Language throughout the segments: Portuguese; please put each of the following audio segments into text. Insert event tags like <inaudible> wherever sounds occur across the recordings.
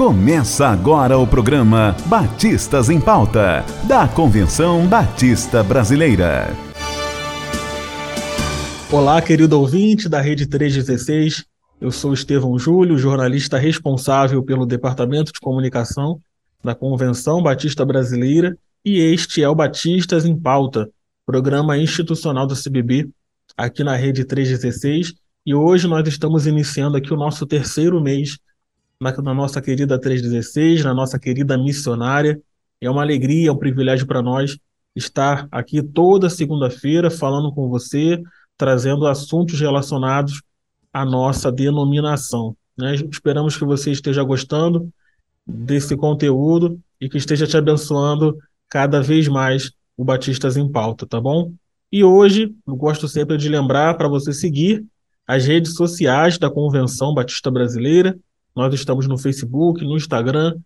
Começa agora o programa Batistas em Pauta, da Convenção Batista Brasileira. Olá, querido ouvinte da Rede 316. Eu sou Estevão Júlio, jornalista responsável pelo Departamento de Comunicação da Convenção Batista Brasileira, e este é o Batistas em Pauta, programa institucional do CBB, aqui na Rede 316. E hoje nós estamos iniciando aqui o nosso terceiro mês na, na nossa querida 316, na nossa querida missionária. É uma alegria, é um privilégio para nós estar aqui toda segunda-feira falando com você, trazendo assuntos relacionados à nossa denominação. Né? Esperamos que você esteja gostando desse conteúdo e que esteja te abençoando cada vez mais o Batistas em Pauta, tá bom? E hoje, eu gosto sempre de lembrar para você seguir as redes sociais da Convenção Batista Brasileira, nós estamos no Facebook, no Instagram,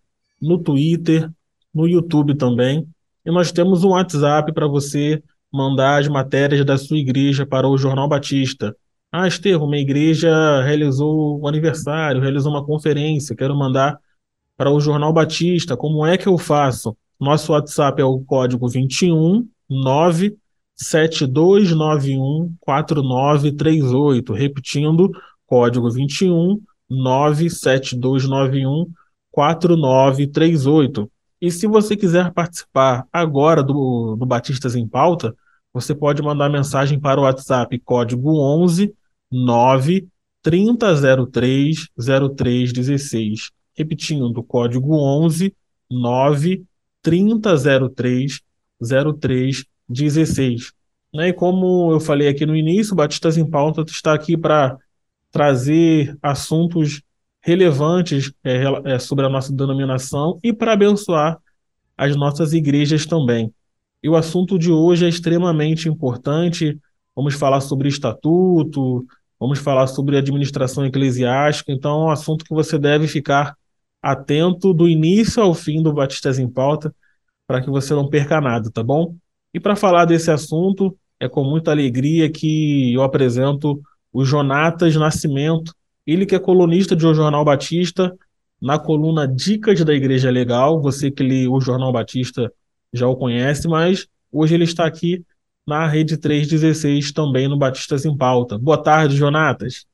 no Twitter, no YouTube também. E nós temos um WhatsApp para você mandar as matérias da sua igreja para o Jornal Batista. Ah, Estevam, minha igreja realizou um aniversário, realizou uma conferência, quero mandar para o Jornal Batista. Como é que eu faço? Nosso WhatsApp é o código 21 97291 4938. Repetindo, código 21 97291 4938. E se você quiser participar agora do, do Batistas em Pauta, você pode mandar mensagem para o WhatsApp código 11 9 3003 0316. Repetindo, código 11 9 3003 0316. Né? E como eu falei aqui no início, Batistas em Pauta está aqui para trazer assuntos relevantes é, é, sobre a nossa denominação e para abençoar as nossas igrejas também. E o assunto de hoje é extremamente importante. Vamos falar sobre estatuto, vamos falar sobre administração eclesiástica. Então, é um assunto que você deve ficar atento do início ao fim do Batistas em Pauta, para que você não perca nada, tá bom? E para falar desse assunto, é com muita alegria que eu apresento o Jonatas Nascimento, ele que é colunista de O Jornal Batista, na coluna Dicas da Igreja Legal. Você que lê o Jornal Batista já o conhece, mas hoje ele está aqui na Rede 316, também no Batistas em Pauta. Boa tarde, Jonatas.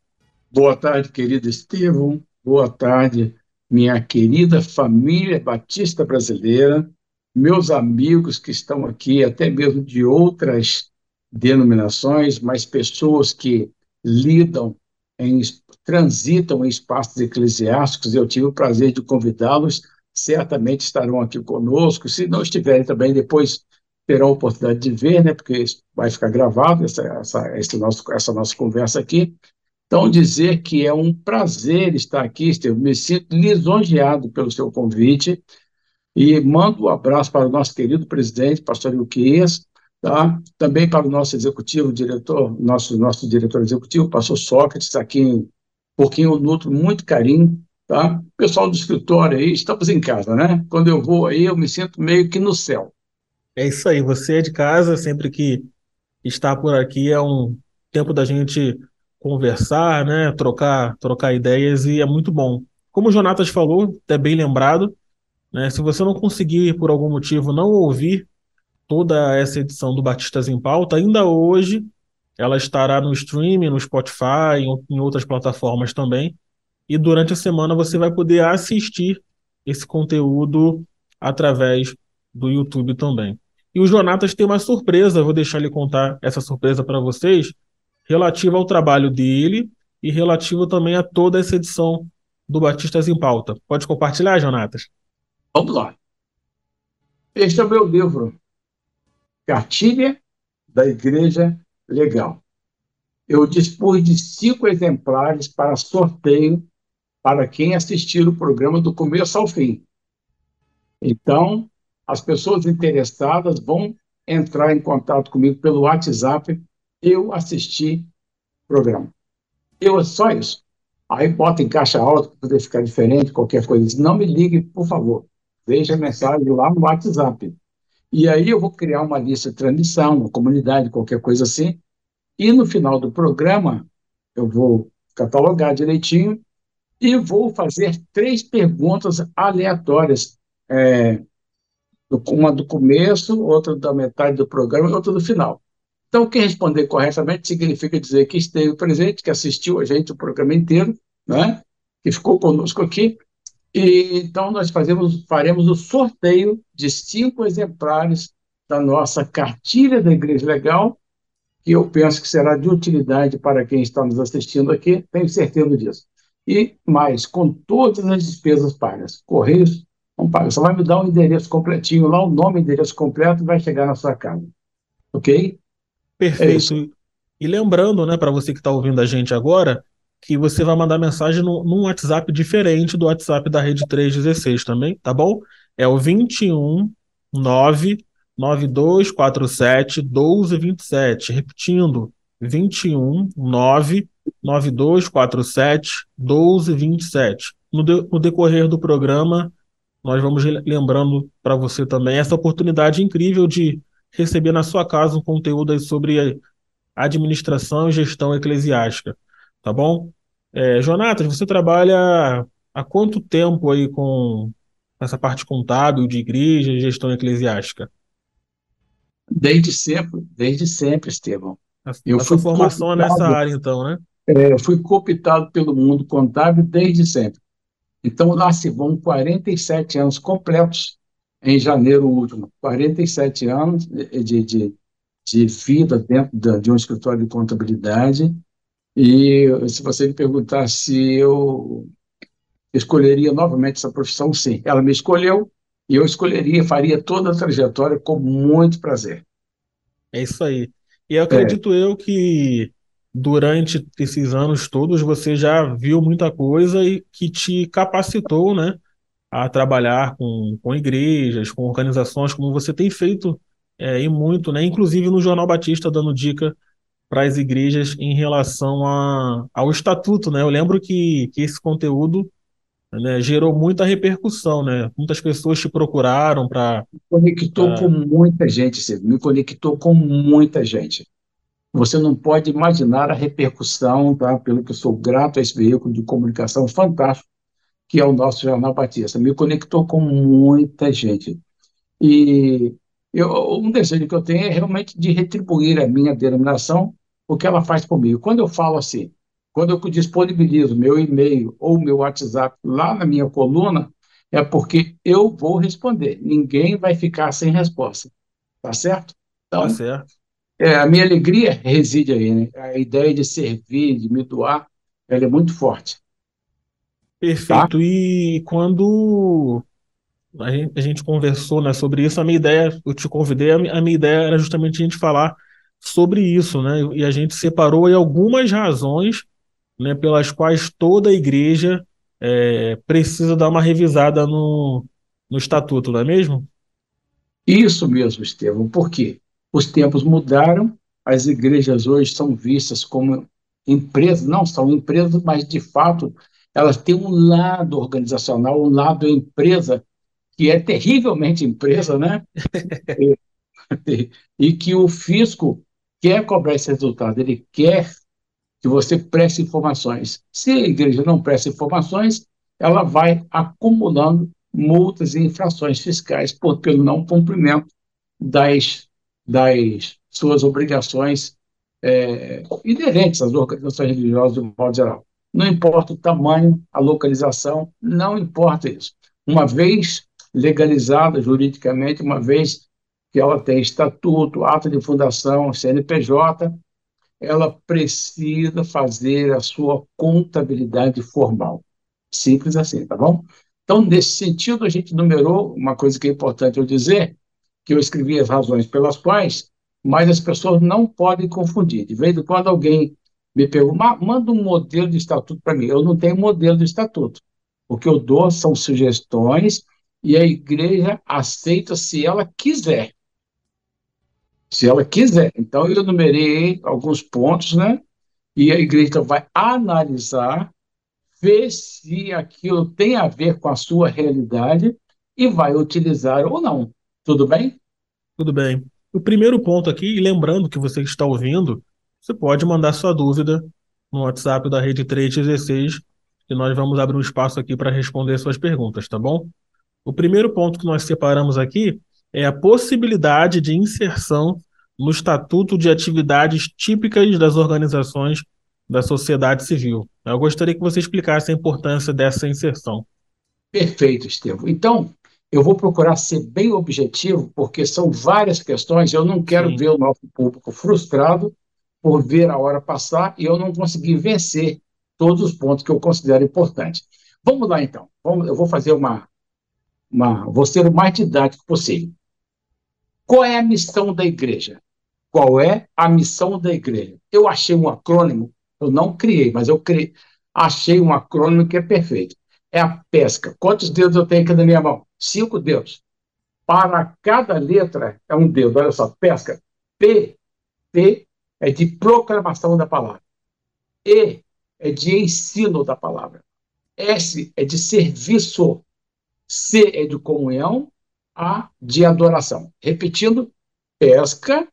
Boa tarde, querido Estevão. Boa tarde, minha querida família batista brasileira, meus amigos que estão aqui, até mesmo de outras denominações, mas pessoas que lidam, em, transitam em espaços eclesiásticos. Eu tive o prazer de convidá-los, certamente estarão aqui conosco. Se não estiverem também, depois terão a oportunidade de ver, né, porque vai ficar gravado essa, essa, esse nosso, essa nossa conversa aqui. Então, dizer que é um prazer estar aqui, Estevam, me sinto lisonjeado pelo seu convite e mando um abraço para o nosso querido presidente, pastor Luquias, Tá? Também para o nosso executivo, diretor, nosso, nosso diretor executivo, pastor Sócrates, aqui por quem eu nutro muito carinho. Tá? Pessoal do escritório aí, estamos em casa, né? Quando eu vou aí, eu me sinto meio que no céu. É isso aí, você é de casa, sempre que está por aqui é um tempo da gente conversar, né? Trocar, trocar ideias e é muito bom. Como o Jonatas falou, é bem lembrado, né? Se você não conseguir, por algum motivo, não ouvir toda essa edição do Batistas em Pauta, ainda hoje ela estará no streaming, no Spotify, em outras plataformas também. E durante a semana você vai poder assistir esse conteúdo através do YouTube também. E o Jonatas tem uma surpresa, vou deixar ele contar essa surpresa para vocês, relativa ao trabalho dele e relativo também a toda essa edição do Batistas em Pauta. Pode compartilhar, Jonatas? Vamos lá. Este é o meu livro, cartilha da Igreja Legal. Eu dispus de cinco exemplares para sorteio para quem assistir o programa do começo ao fim. Então, as pessoas interessadas vão entrar em contato comigo pelo WhatsApp. Eu assisti o programa. Eu só isso. Aí bota em caixa alta para poder ficar diferente, qualquer coisa. Não me ligue, por favor. Deixe a mensagem lá no WhatsApp. E aí eu vou criar uma lista de transmissão, uma comunidade, qualquer coisa assim. E no final do programa, eu vou catalogar direitinho e vou fazer três perguntas aleatórias. É, uma do começo, outra da metade do programa e outra do final. Então, quem responder corretamente significa dizer que esteve presente, que assistiu a gente o programa inteiro, né? que ficou conosco aqui. E, então, nós fazemos, faremos o sorteio de cinco exemplares da nossa cartilha da Igreja Legal, que eu penso que será de utilidade para quem está nos assistindo aqui, tenho certeza disso. E mais, com todas as despesas pagas. Correios não paga, só vai me dar um endereço completinho lá, o nome e endereço completo vai chegar na sua casa. Ok? Perfeito. É e lembrando, né, para você que está ouvindo a gente agora, que você vai mandar mensagem no, num WhatsApp diferente do WhatsApp da Rede 316 também, tá bom? É o 21 9 9247 1227. Repetindo, 21 9 9247 1227. No, de, no decorrer do programa, nós vamos lembrando para você também essa oportunidade incrível de receber na sua casa um conteúdo sobre administração e gestão eclesiástica, tá bom? É, Jonatas, você trabalha há quanto tempo aí com essa parte contábil de igreja e gestão eclesiástica? Desde sempre, desde sempre, Estevão. A, eu a fui formação é nessa área, então, né? É, fui cooptado pelo mundo contábil desde sempre. Então, lá se vão 47 anos completos em janeiro último. 47 anos de, de, de vida dentro de um escritório de contabilidade. E se você me perguntar se eu escolheria novamente essa profissão, sim. Ela me escolheu e eu escolheria, faria toda a trajetória com muito prazer. É isso aí. E eu acredito é. eu que durante esses anos todos você já viu muita coisa e que te capacitou, né, a trabalhar com, com igrejas, com organizações, como você tem feito é, e muito, né, inclusive no Jornal Batista dando dica para as igrejas em relação a, ao estatuto, né? Eu lembro que, que esse conteúdo né, gerou muita repercussão, né? Muitas pessoas te procuraram para. Me conectou pra... com muita gente, Cid. Me conectou com muita gente. Você não pode imaginar a repercussão, tá? pelo que eu sou grato a esse veículo de comunicação fantástico, que é o nosso Jornal Batista. Me conectou com muita gente. E eu, um desejo que eu tenho é realmente de retribuir a minha denominação o que ela faz comigo. Quando eu falo assim, quando eu disponibilizo meu e-mail ou meu WhatsApp lá na minha coluna, é porque eu vou responder. Ninguém vai ficar sem resposta. Tá certo? Então, tá certo. É, a minha alegria reside aí, né? A ideia de servir, de me doar, ela é muito forte. Perfeito. Tá? E quando a gente, a gente, conversou né, sobre isso, a minha ideia, eu te convidei, a minha, a minha ideia era justamente a gente falar sobre isso, né? E a gente separou aí algumas razões né, pelas quais toda a igreja é, precisa dar uma revisada no, no estatuto, não é mesmo? Isso mesmo, Estevam. Por quê? Os tempos mudaram, as igrejas hoje são vistas como empresas, não são empresas, mas de fato elas têm um lado organizacional, um lado empresa, que é terrivelmente empresa, né? <laughs> e, e que o fisco quer cobrar esse resultado, ele quer que você preste informações. Se a igreja não presta informações, ela vai acumulando multas e infrações fiscais por, pelo não cumprimento das das suas obrigações é, inerentes às organizações religiosas de modo geral. Não importa o tamanho, a localização, não importa isso. Uma vez legalizada juridicamente, uma vez que ela tem estatuto, ato de fundação, CNPJ, ela precisa fazer a sua contabilidade formal. Simples assim, tá bom? Então, nesse sentido, a gente numerou uma coisa que é importante eu dizer, que eu escrevi as razões pelas quais, mas as pessoas não podem confundir. De vez em quando alguém me pergunta, manda um modelo de estatuto para mim. Eu não tenho modelo de estatuto. O que eu dou são sugestões e a igreja aceita se ela quiser. Se ela quiser. Então, eu numerei alguns pontos, né? E a igreja vai analisar, ver se aquilo tem a ver com a sua realidade e vai utilizar ou não. Tudo bem? Tudo bem. O primeiro ponto aqui, e lembrando que você está ouvindo, você pode mandar sua dúvida no WhatsApp da Rede 316 e nós vamos abrir um espaço aqui para responder suas perguntas, tá bom? O primeiro ponto que nós separamos aqui é a possibilidade de inserção no Estatuto de Atividades Típicas das Organizações da Sociedade Civil. Eu gostaria que você explicasse a importância dessa inserção. Perfeito, Estevam. Então, eu vou procurar ser bem objetivo, porque são várias questões. Eu não quero Sim. ver o nosso público frustrado por ver a hora passar e eu não conseguir vencer todos os pontos que eu considero importantes. Vamos lá, então. Vamos, eu vou fazer uma, uma. Vou ser o mais didático possível. Qual é a missão da igreja? Qual é a missão da igreja? Eu achei um acrônimo, eu não criei, mas eu criei, achei um acrônimo que é perfeito. É a pesca. Quantos dedos eu tenho aqui na minha mão? Cinco dedos. Para cada letra é um dedo. Olha só, pesca. P, P é de proclamação da palavra. E é de ensino da palavra. S é de serviço. C é de comunhão. A de adoração. Repetindo, pesca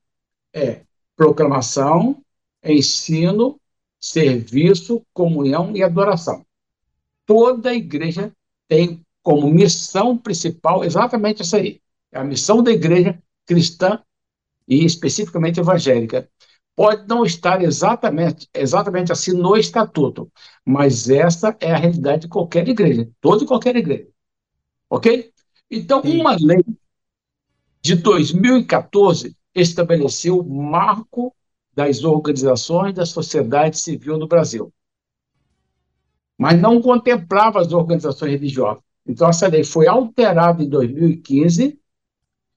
é proclamação, ensino, serviço, comunhão e adoração. Toda igreja tem como missão principal exatamente essa aí. É a missão da igreja cristã e especificamente evangélica. Pode não estar exatamente, exatamente assim no estatuto, mas essa é a realidade de qualquer igreja, toda e qualquer igreja. Ok? Então, Sim. uma lei de 2014 estabeleceu o marco das organizações da sociedade civil no Brasil. Mas não contemplava as organizações religiosas. Então, essa lei foi alterada em 2015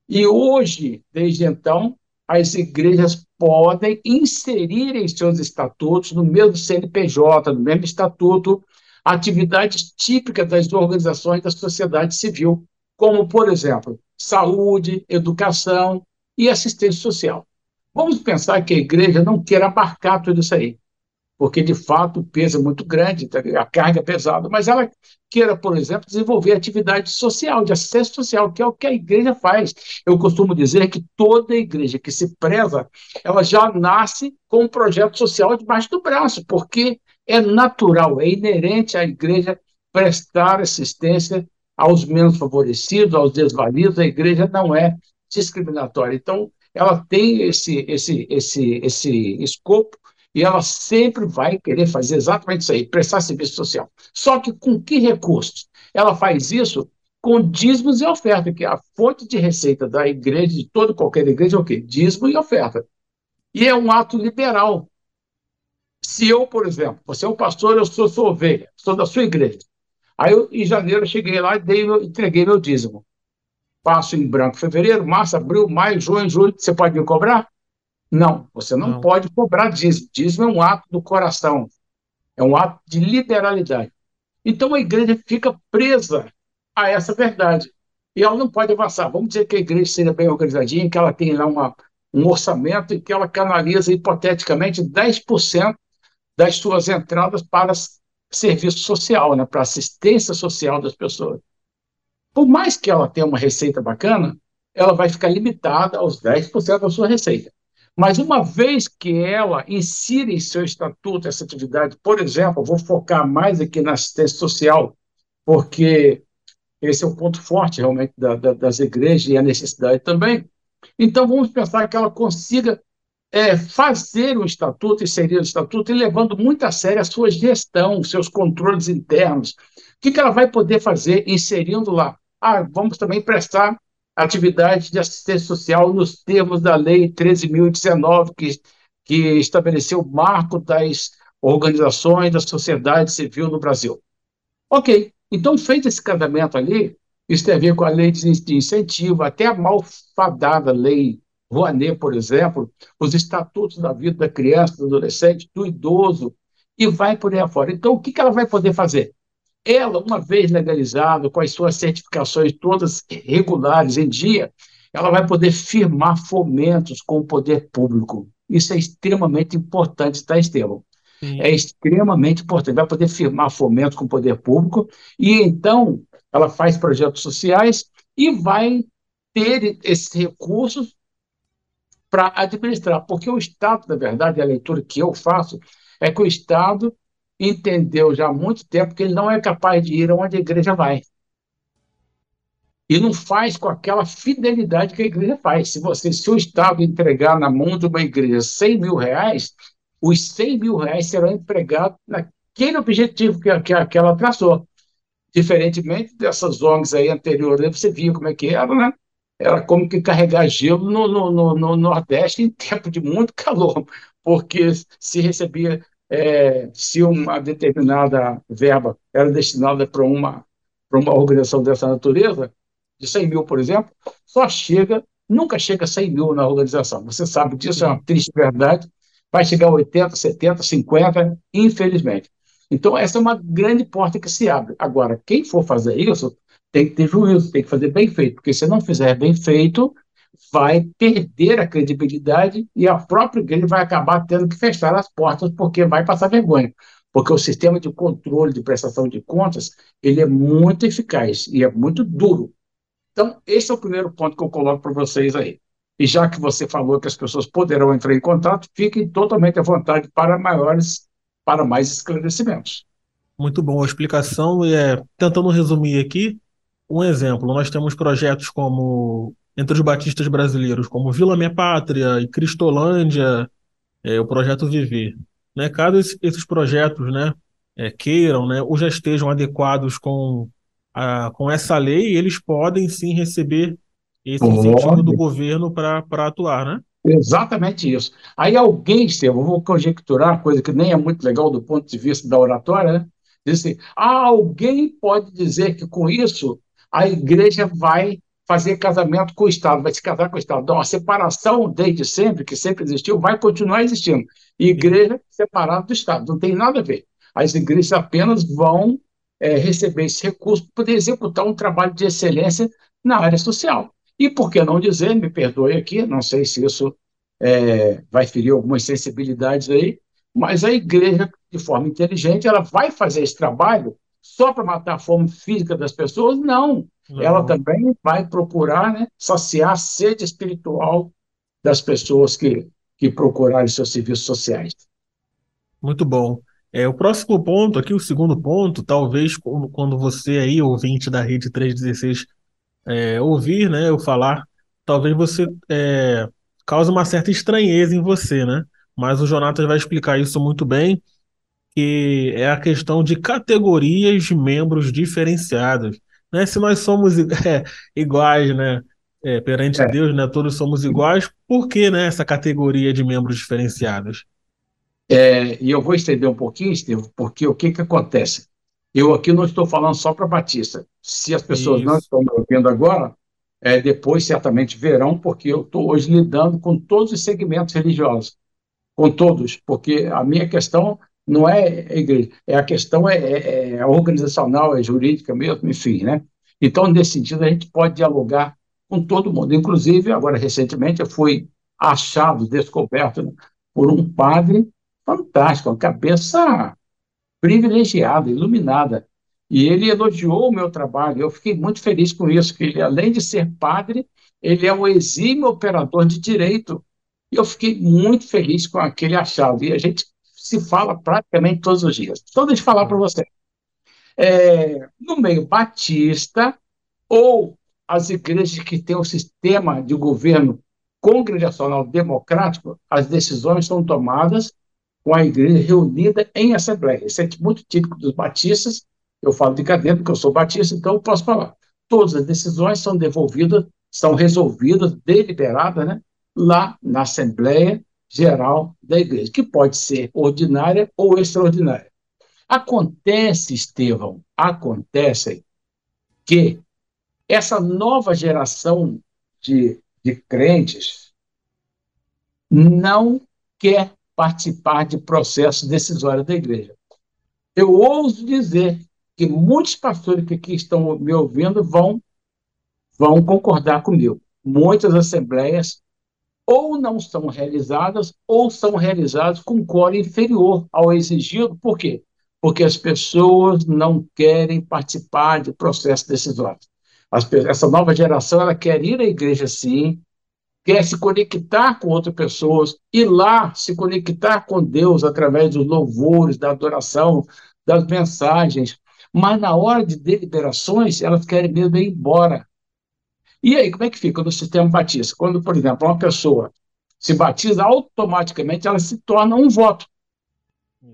e hoje, desde então, as igrejas podem inserir em seus estatutos, no mesmo CNPJ, no mesmo estatuto, atividades típicas das organizações da sociedade civil, como, por exemplo, saúde, educação e assistência social. Vamos pensar que a igreja não queira abarcar tudo isso aí, porque de fato o peso é muito grande, tá a carga é pesada, mas ela queira, por exemplo, desenvolver atividade social, de assistência social, que é o que a igreja faz. Eu costumo dizer que toda igreja que se preza, ela já nasce com um projeto social debaixo do braço, porque é natural, é inerente à igreja prestar assistência aos menos favorecidos, aos desvalidos, a igreja não é discriminatória. Então, ela tem esse, esse, esse, esse escopo e ela sempre vai querer fazer exatamente isso aí, prestar serviço social. Só que com que recursos? Ela faz isso com dízimos e oferta, que é a fonte de receita da igreja, de toda qualquer igreja, é o quê? Dízimo e oferta. E é um ato liberal. Se eu, por exemplo, você é um pastor, eu sou sua ovelha, sou da sua igreja. Aí, eu, em janeiro, eu cheguei lá e dei, entreguei meu dízimo. Passo em branco fevereiro, março, abril, maio, junho, julho. Você pode me cobrar? Não, você não, não. pode cobrar dízimo. Dízimo é um ato do coração. É um ato de liberalidade. Então a igreja fica presa a essa verdade. E ela não pode avançar. Vamos dizer que a igreja seja bem organizadinha, que ela tem lá uma, um orçamento e que ela canaliza hipoteticamente 10% das suas entradas para serviço social, né, para assistência social das pessoas. Por mais que ela tenha uma receita bacana, ela vai ficar limitada aos 10% da sua receita. Mas uma vez que ela insira em seu estatuto essa atividade, por exemplo, vou focar mais aqui na assistência social, porque esse é o ponto forte realmente da, da, das igrejas e a necessidade também. Então vamos pensar que ela consiga é, fazer o estatuto, inserir o estatuto e levando muito a sério a sua gestão, seus controles internos. O que, que ela vai poder fazer inserindo lá? Ah, vamos também prestar atividade de assistência social nos termos da Lei 13.019, que, que estabeleceu o marco das organizações da sociedade civil no Brasil. Ok, então feito esse casamento ali, isso tem a ver com a lei de incentivo, até a malfadada lei Rouanet, por exemplo, os estatutos da vida da criança, do adolescente, do idoso, e vai por aí afora. Então, o que, que ela vai poder fazer? Ela, uma vez legalizada, com as suas certificações todas regulares em dia, ela vai poder firmar fomentos com o poder público. Isso é extremamente importante, tá, Estevam? Sim. É extremamente importante. Vai poder firmar fomentos com o poder público e, então, ela faz projetos sociais e vai ter esses recursos para administrar, porque o Estado, na verdade, a leitura que eu faço é que o Estado entendeu já há muito tempo que ele não é capaz de ir onde a igreja vai. E não faz com aquela fidelidade que a igreja faz. Se você, se o Estado entregar na mão de uma igreja 100 mil reais, os 100 mil reais serão empregados naquele objetivo que, que, que ela traçou. Diferentemente dessas ONGs aí anteriores, você via como é que era, né? Era como que carregar gelo no, no, no, no Nordeste em tempo de muito calor, porque se recebia é, se uma determinada verba era destinada para uma, uma organização dessa natureza, de 100 mil, por exemplo, só chega, nunca chega a 100 mil na organização. Você sabe disso, é uma triste verdade. Vai chegar a 80, 70, 50, infelizmente. Então, essa é uma grande porta que se abre. Agora, quem for fazer isso tem que ter juízo, tem que fazer bem feito, porque se não fizer bem feito, vai perder a credibilidade e a própria igreja vai acabar tendo que fechar as portas porque vai passar vergonha. Porque o sistema de controle de prestação de contas, ele é muito eficaz e é muito duro. Então, esse é o primeiro ponto que eu coloco para vocês aí. E já que você falou que as pessoas poderão entrar em contato, fiquem totalmente à vontade para maiores, para mais esclarecimentos. Muito bom a explicação. É, tentando resumir aqui, um exemplo, nós temos projetos como entre os batistas brasileiros, como Vila Minha Pátria e Cristolândia, é, o projeto Viver. Né? Caso esses projetos né, é, queiram né, ou já estejam adequados com, a, com essa lei, eles podem sim receber esse incentivo do governo para atuar, né? Exatamente isso. Aí alguém, Estevam, vou conjecturar, coisa que nem é muito legal do ponto de vista da oratória, né? Diz assim, ah, alguém pode dizer que com isso a igreja vai fazer casamento com o Estado, vai se casar com o Estado. Então, a separação desde sempre, que sempre existiu, vai continuar existindo. igreja separada do Estado, não tem nada a ver. As igrejas apenas vão é, receber esse recurso para poder executar um trabalho de excelência na área social. E por que não dizer, me perdoe aqui, não sei se isso é, vai ferir algumas sensibilidades aí, mas a igreja, de forma inteligente, ela vai fazer esse trabalho só para matar a fome física das pessoas? Não. Não. Ela também vai procurar né, saciar a sede espiritual das pessoas que, que procurarem seus serviços sociais. Muito bom. É, o próximo ponto aqui, o segundo ponto, talvez quando você aí, ouvinte da Rede 316, é, ouvir né, eu falar, talvez você é, cause uma certa estranheza em você, né? Mas o Jonatas vai explicar isso muito bem que é a questão de categorias de membros diferenciados. Né? Se nós somos <laughs> é, iguais, né? É, perante é. Deus, né? Todos somos iguais, por que né, essa categoria de membros diferenciados? É, e eu vou estender um pouquinho, Estevam, porque o que, que acontece? Eu aqui não estou falando só para Batista. Se as pessoas Isso. não estão me ouvindo agora, é, depois certamente verão, porque eu estou hoje lidando com todos os segmentos religiosos, com todos, porque a minha questão não é a igreja, é a questão é, é, é organizacional, é jurídica mesmo, enfim, né? Então, nesse sentido, a gente pode dialogar com todo mundo. Inclusive, agora, recentemente, eu fui achado, descoberto né, por um padre fantástico, uma cabeça privilegiada, iluminada. E ele elogiou o meu trabalho. Eu fiquei muito feliz com isso, que ele, além de ser padre, ele é um exímio operador de direito. E eu fiquei muito feliz com aquele achado. E a gente se fala praticamente todos os dias. Então, deixa eu falar para você. É, no meio batista, ou as igrejas que têm um sistema de governo congregacional democrático, as decisões são tomadas com a igreja reunida em assembleia. Isso é muito típico dos batistas. Eu falo de cadeia porque eu sou batista, então eu posso falar. Todas as decisões são devolvidas, são resolvidas, deliberadas, né, lá na Assembleia geral da igreja, que pode ser ordinária ou extraordinária. Acontece, Estevão, acontece que essa nova geração de, de crentes não quer participar de processo decisório da igreja. Eu ouso dizer que muitos pastores que aqui estão me ouvindo vão, vão concordar comigo. Muitas assembleias ou não são realizadas, ou são realizadas com coro inferior ao exigido. Por quê? Porque as pessoas não querem participar de processo decisório. essa nova geração ela quer ir à igreja sim, quer se conectar com outras pessoas, ir lá se conectar com Deus através dos louvores, da adoração, das mensagens. Mas na hora de deliberações, elas querem mesmo ir embora. E aí, como é que fica no sistema batista? Quando, por exemplo, uma pessoa se batiza, automaticamente ela se torna um voto.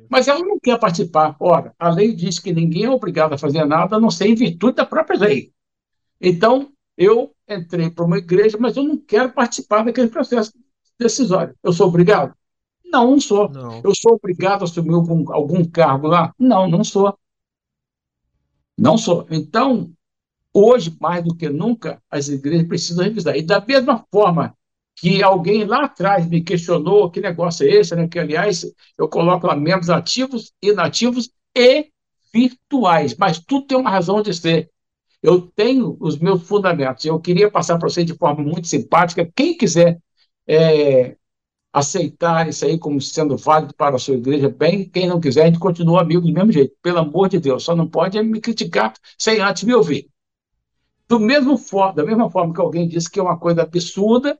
Mas ela não quer participar. Ora, a lei diz que ninguém é obrigado a fazer nada, a não ser em virtude da própria lei. Então, eu entrei para uma igreja, mas eu não quero participar daquele processo decisório. Eu sou obrigado? Não, não sou. Não. Eu sou obrigado a assumir algum, algum cargo lá? Não, não sou. Não sou. Então, hoje, mais do que nunca, as igrejas precisam revisar. E da mesma forma que alguém lá atrás me questionou que negócio é esse, né? que, aliás, eu coloco lá membros ativos, inativos e virtuais, mas tudo tem uma razão de ser. Eu tenho os meus fundamentos. Eu queria passar para você de forma muito simpática. Quem quiser é, aceitar isso aí como sendo válido para a sua igreja, bem. Quem não quiser, a gente continua amigo do mesmo jeito. Pelo amor de Deus, só não pode me criticar sem antes me ouvir. Do mesmo da mesma forma que alguém disse que é uma coisa absurda,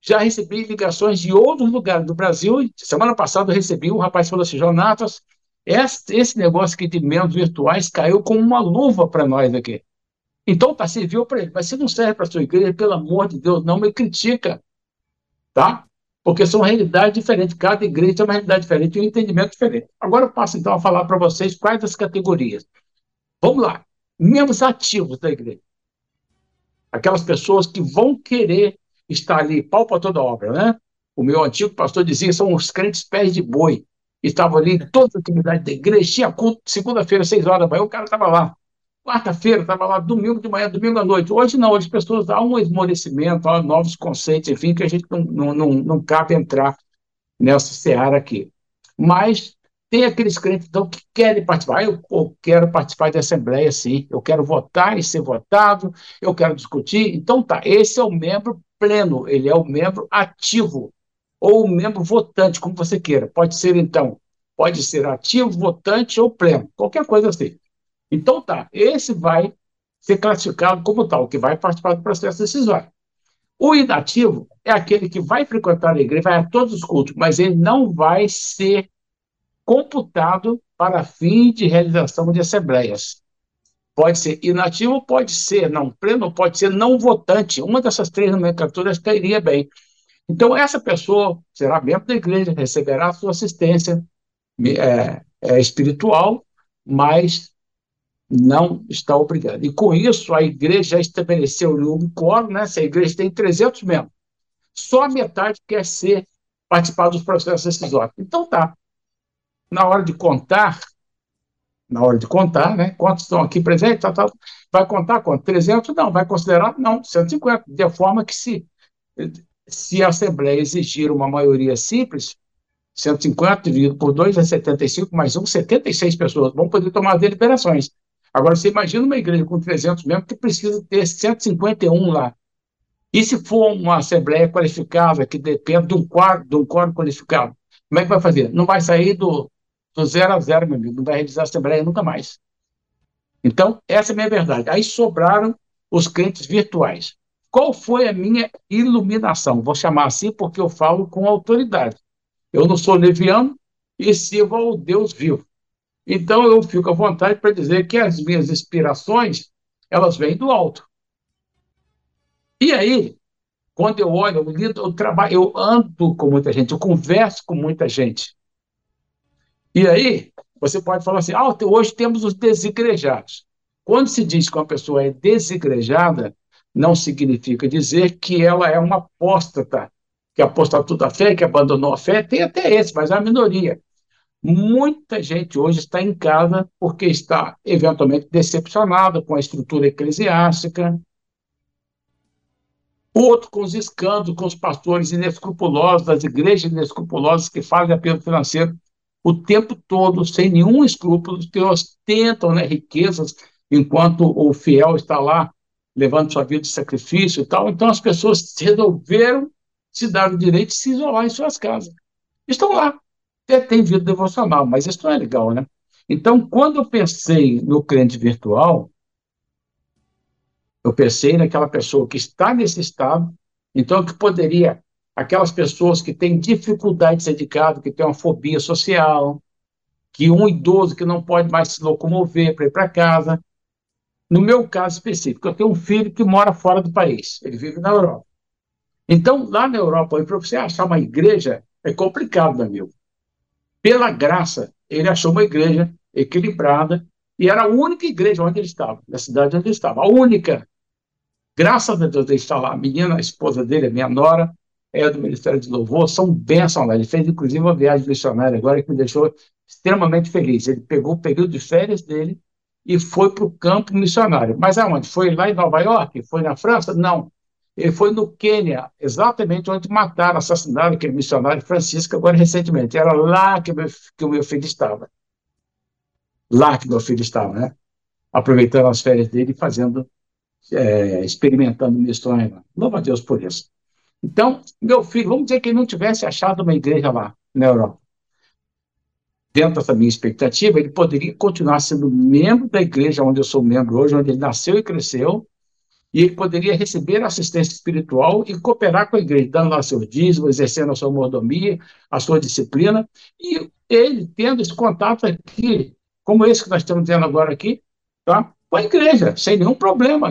já recebi ligações de outros lugares do Brasil. Semana passada eu recebi, um rapaz falou assim, Jonatas, esse negócio aqui de membros virtuais caiu como uma luva para nós aqui. Então, tá, serviu para ele. Mas se não serve para sua igreja, pelo amor de Deus, não me critica. Tá? Porque são realidades diferentes. Cada igreja tem uma realidade diferente e um entendimento diferente. Agora eu passo, então, a falar para vocês quais as categorias. Vamos lá. Membros ativos da igreja. Aquelas pessoas que vão querer estar ali, pau para toda obra, né? O meu antigo pastor dizia são os crentes pés de boi. Estavam ali em todas as atividades da igreja, tinha culto, segunda-feira, seis horas da manhã, o cara estava lá. Quarta-feira, estava lá, domingo de manhã, domingo à noite. Hoje não, hoje as pessoas há um esmorecimento, há novos conceitos, enfim, que a gente não, não, não, não cabe entrar nessa seara aqui. Mas tem aqueles crentes então, que querem participar. Eu, eu quero participar da Assembleia, sim. Eu quero votar e ser votado, eu quero discutir. Então tá, esse é o membro pleno, ele é o membro ativo, ou o membro votante, como você queira. Pode ser, então, pode ser ativo, votante ou pleno, qualquer coisa assim. Então tá, esse vai ser classificado como tal, que vai participar do processo decisório. O inativo é aquele que vai frequentar a igreja, vai a todos os cultos, mas ele não vai ser computado para fim de realização de assembleias. Pode ser inativo, pode ser não pleno, pode ser não votante. Uma dessas três nomenclaturas cairia bem. Então, essa pessoa será membro da igreja, receberá sua assistência é, é, espiritual, mas não está obrigado. E com isso, a igreja estabeleceu um quórum, né? Se a igreja tem 300 membros, só a metade quer ser participar dos processos decisórios. Então tá. Na hora de contar, na hora de contar, né? Quantos estão aqui presentes? Tá, tá, vai contar quanto? 300? Não, vai considerar? Não, 150. De forma que se, se a Assembleia exigir uma maioria simples, 150 dividido por 2 é 75, mais 1, 76 pessoas vão poder tomar deliberações. Agora, você imagina uma igreja com 300 membros que precisa ter 151 lá. E se for uma assembleia qualificada, que depende de um quadro, de um quadro qualificado, como é que vai fazer? Não vai sair do, do zero a zero, meu amigo, não vai realizar a assembleia nunca mais. Então, essa é a minha verdade. Aí sobraram os crentes virtuais. Qual foi a minha iluminação? Vou chamar assim porque eu falo com autoridade. Eu não sou leviano e sirvo ao Deus vivo. Então eu fico à vontade para dizer que as minhas inspirações, elas vêm do alto. E aí, quando eu olho, eu, lido, eu trabalho, eu ando com muita gente, eu converso com muita gente. E aí, você pode falar assim: ah, hoje temos os desigrejados. Quando se diz que uma pessoa é desigrejada, não significa dizer que ela é uma apóstata, que apostatou da fé, que abandonou a fé, tem até esse, mas é a minoria. Muita gente hoje está em casa porque está eventualmente decepcionada com a estrutura eclesiástica. Outro com os escândalos, com os pastores inescrupulosos, das igrejas inescrupulosas que fazem apelo financeiro o tempo todo, sem nenhum escrúpulo, que ostentam né, riquezas enquanto o fiel está lá levando sua vida de sacrifício e tal. Então as pessoas resolveram se dar o direito de se isolar em suas casas. Estão lá, até tem vida devocional, mas isso não é legal, né? Então, quando eu pensei no crente virtual, eu pensei naquela pessoa que está nesse estado Então, que poderia, aquelas pessoas que têm dificuldade de ser dedicado, que têm uma fobia social, que um idoso que não pode mais se locomover para ir para casa. No meu caso específico, eu tenho um filho que mora fora do país, ele vive na Europa. Então, lá na Europa, para você achar uma igreja é complicado, meu amigo. Pela graça, ele achou uma igreja equilibrada e era a única igreja onde ele estava, na cidade onde ele estava, a única. Graças a Deus ele está lá. A menina, a esposa dele, a minha nora, é do Ministério de Louvor, são bênçãos lá. Ele fez, inclusive, uma viagem missionária agora que me deixou extremamente feliz. Ele pegou o período de férias dele e foi para o campo missionário. Mas aonde? Foi lá em Nova York? Foi na França? Não. Ele foi no Quênia, exatamente onde mataram, assassinaram aquele missionário Francisco, agora recentemente. Era lá que, meu, que o meu filho estava. Lá que meu filho estava, né? Aproveitando as férias dele e fazendo, é, experimentando missões. Louva a Deus por isso. Então, meu filho, vamos dizer que ele não tivesse achado uma igreja lá na Europa. Dentro dessa minha expectativa, ele poderia continuar sendo membro da igreja onde eu sou membro hoje, onde ele nasceu e cresceu, e ele poderia receber assistência espiritual e cooperar com a igreja, dando lá seu dízimo, exercendo a sua mordomia, a sua disciplina, e ele tendo esse contato aqui, como esse que nós estamos tendo agora aqui, tá? Com a igreja, sem nenhum problema.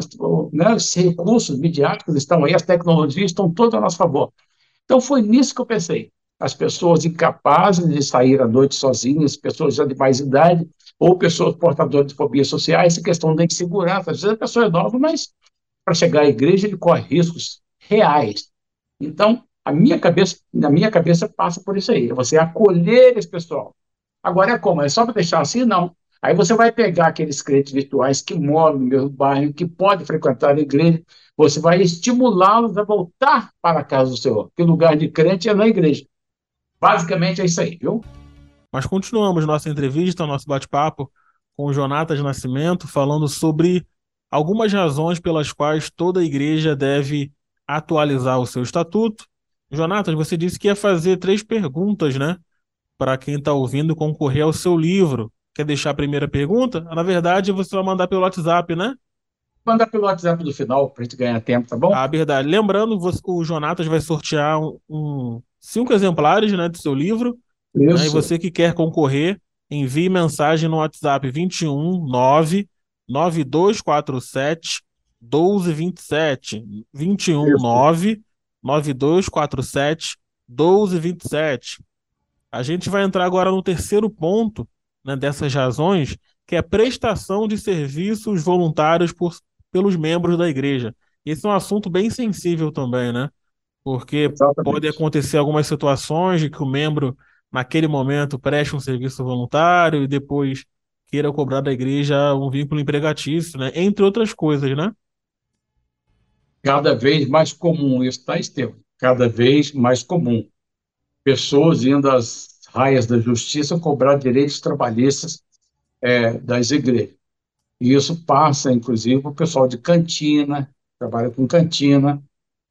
Né? Os recursos midiáticos estão aí, as tecnologias estão todas a nosso favor. Então, foi nisso que eu pensei. As pessoas incapazes de sair à noite sozinhas, pessoas já de mais idade, ou pessoas portadoras de fobias sociais, essa questão da insegurança. Às vezes a pessoa é nova, mas para chegar à igreja, ele corre riscos reais. Então, a minha cabeça, na minha cabeça passa por isso aí, você acolher esse pessoal. Agora é como? É só para deixar assim? Não. Aí você vai pegar aqueles crentes virtuais que moram no meu bairro, que podem frequentar a igreja, você vai estimulá-los a voltar para a casa do Senhor, que o lugar de crente é na igreja. Basicamente é isso aí, viu? Mas continuamos nossa entrevista, nosso bate-papo com o Jonatas Nascimento, falando sobre algumas razões pelas quais toda igreja deve atualizar o seu estatuto. Jonatas, você disse que ia fazer três perguntas, né? Para quem está ouvindo concorrer ao seu livro. Quer deixar a primeira pergunta? Na verdade, você vai mandar pelo WhatsApp, né? Mandar pelo WhatsApp do final, para a gente ganhar tempo, tá bom? Ah, verdade. Lembrando, o Jonatas vai sortear um, um, cinco exemplares né, do seu livro. Isso. Né, e você que quer concorrer, envie mensagem no WhatsApp 21 9 9247 1227 219 9247 1227. A gente vai entrar agora no terceiro ponto né, dessas razões, que é a prestação de serviços voluntários por, pelos membros da igreja. Esse é um assunto bem sensível também, né? Porque Exatamente. pode acontecer algumas situações de que o membro, naquele momento, preste um serviço voluntário e depois queira cobrar da igreja um vínculo empregatício, né? Entre outras coisas, né? Cada vez mais comum isso, tá, Estevam? Cada vez mais comum. Pessoas indo às raias da justiça cobrar direitos trabalhistas é, das igrejas. E isso passa, inclusive, para o pessoal de cantina, trabalha com cantina,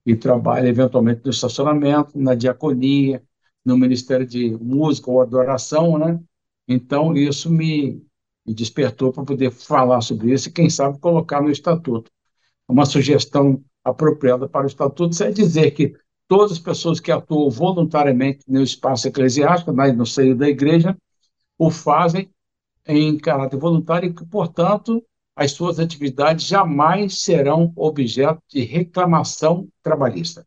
e trabalha eventualmente no estacionamento, na diaconia, no Ministério de Música ou Adoração, né? Então, isso me, me despertou para poder falar sobre isso e, quem sabe, colocar no estatuto. Uma sugestão apropriada para o estatuto é dizer que todas as pessoas que atuam voluntariamente no espaço eclesiástico, no seio da igreja, o fazem em caráter voluntário e que, portanto, as suas atividades jamais serão objeto de reclamação trabalhista.